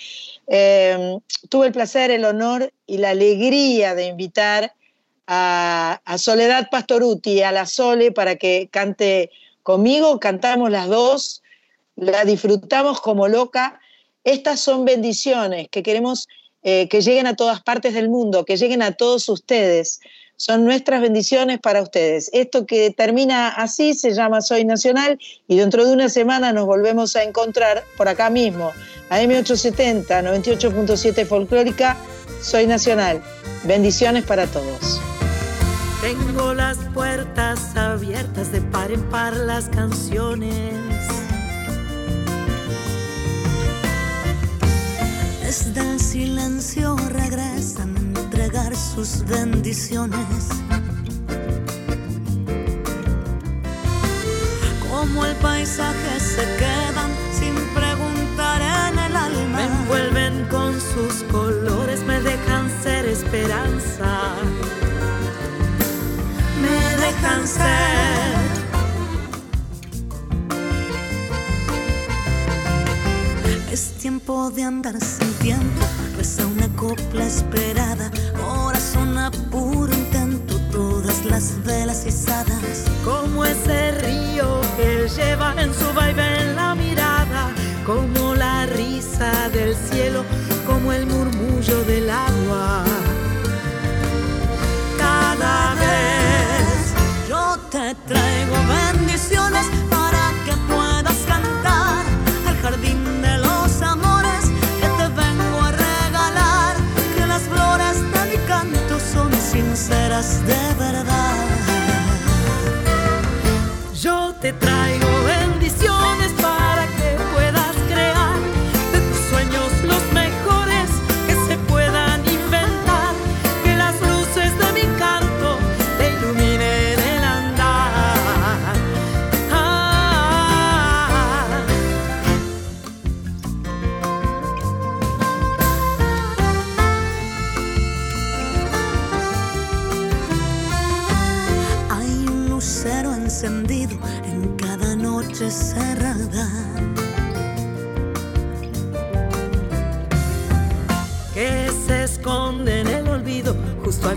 Eh, tuve el placer, el honor y la alegría de invitar a, a Soledad Pastoruti, a la Sole, para que cante conmigo. Cantamos las dos, la disfrutamos como loca. Estas son bendiciones que queremos eh, que lleguen a todas partes del mundo, que lleguen a todos ustedes. Son nuestras bendiciones para ustedes. Esto que termina así se llama Soy Nacional y dentro de una semana nos volvemos a encontrar por acá mismo, a M870, 98.7 Folclórica, Soy Nacional. Bendiciones para todos.
Tengo las puertas abiertas de par en par las canciones.
Desde el silencio regresan a entregar sus bendiciones. Como el paisaje se quedan Es tiempo de andar sin tiempo, reza una copla esperada, corazón a puro intento, todas las velas izadas.
Como ese río que lleva en su vaivén la mirada, como la risa del cielo, como el murmullo del agua.
Cada vez te traigo bendiciones para que puedas cantar al jardín de los amores que te vengo a regalar. Que las flores de mi canto son sinceras de verdad.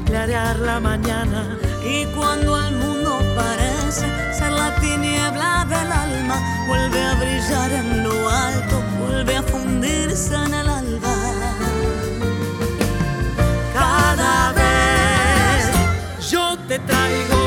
Clarear la mañana.
Y cuando el mundo parece ser la tiniebla del alma, vuelve a brillar en lo alto, vuelve a fundirse en el alba.
Cada vez yo te traigo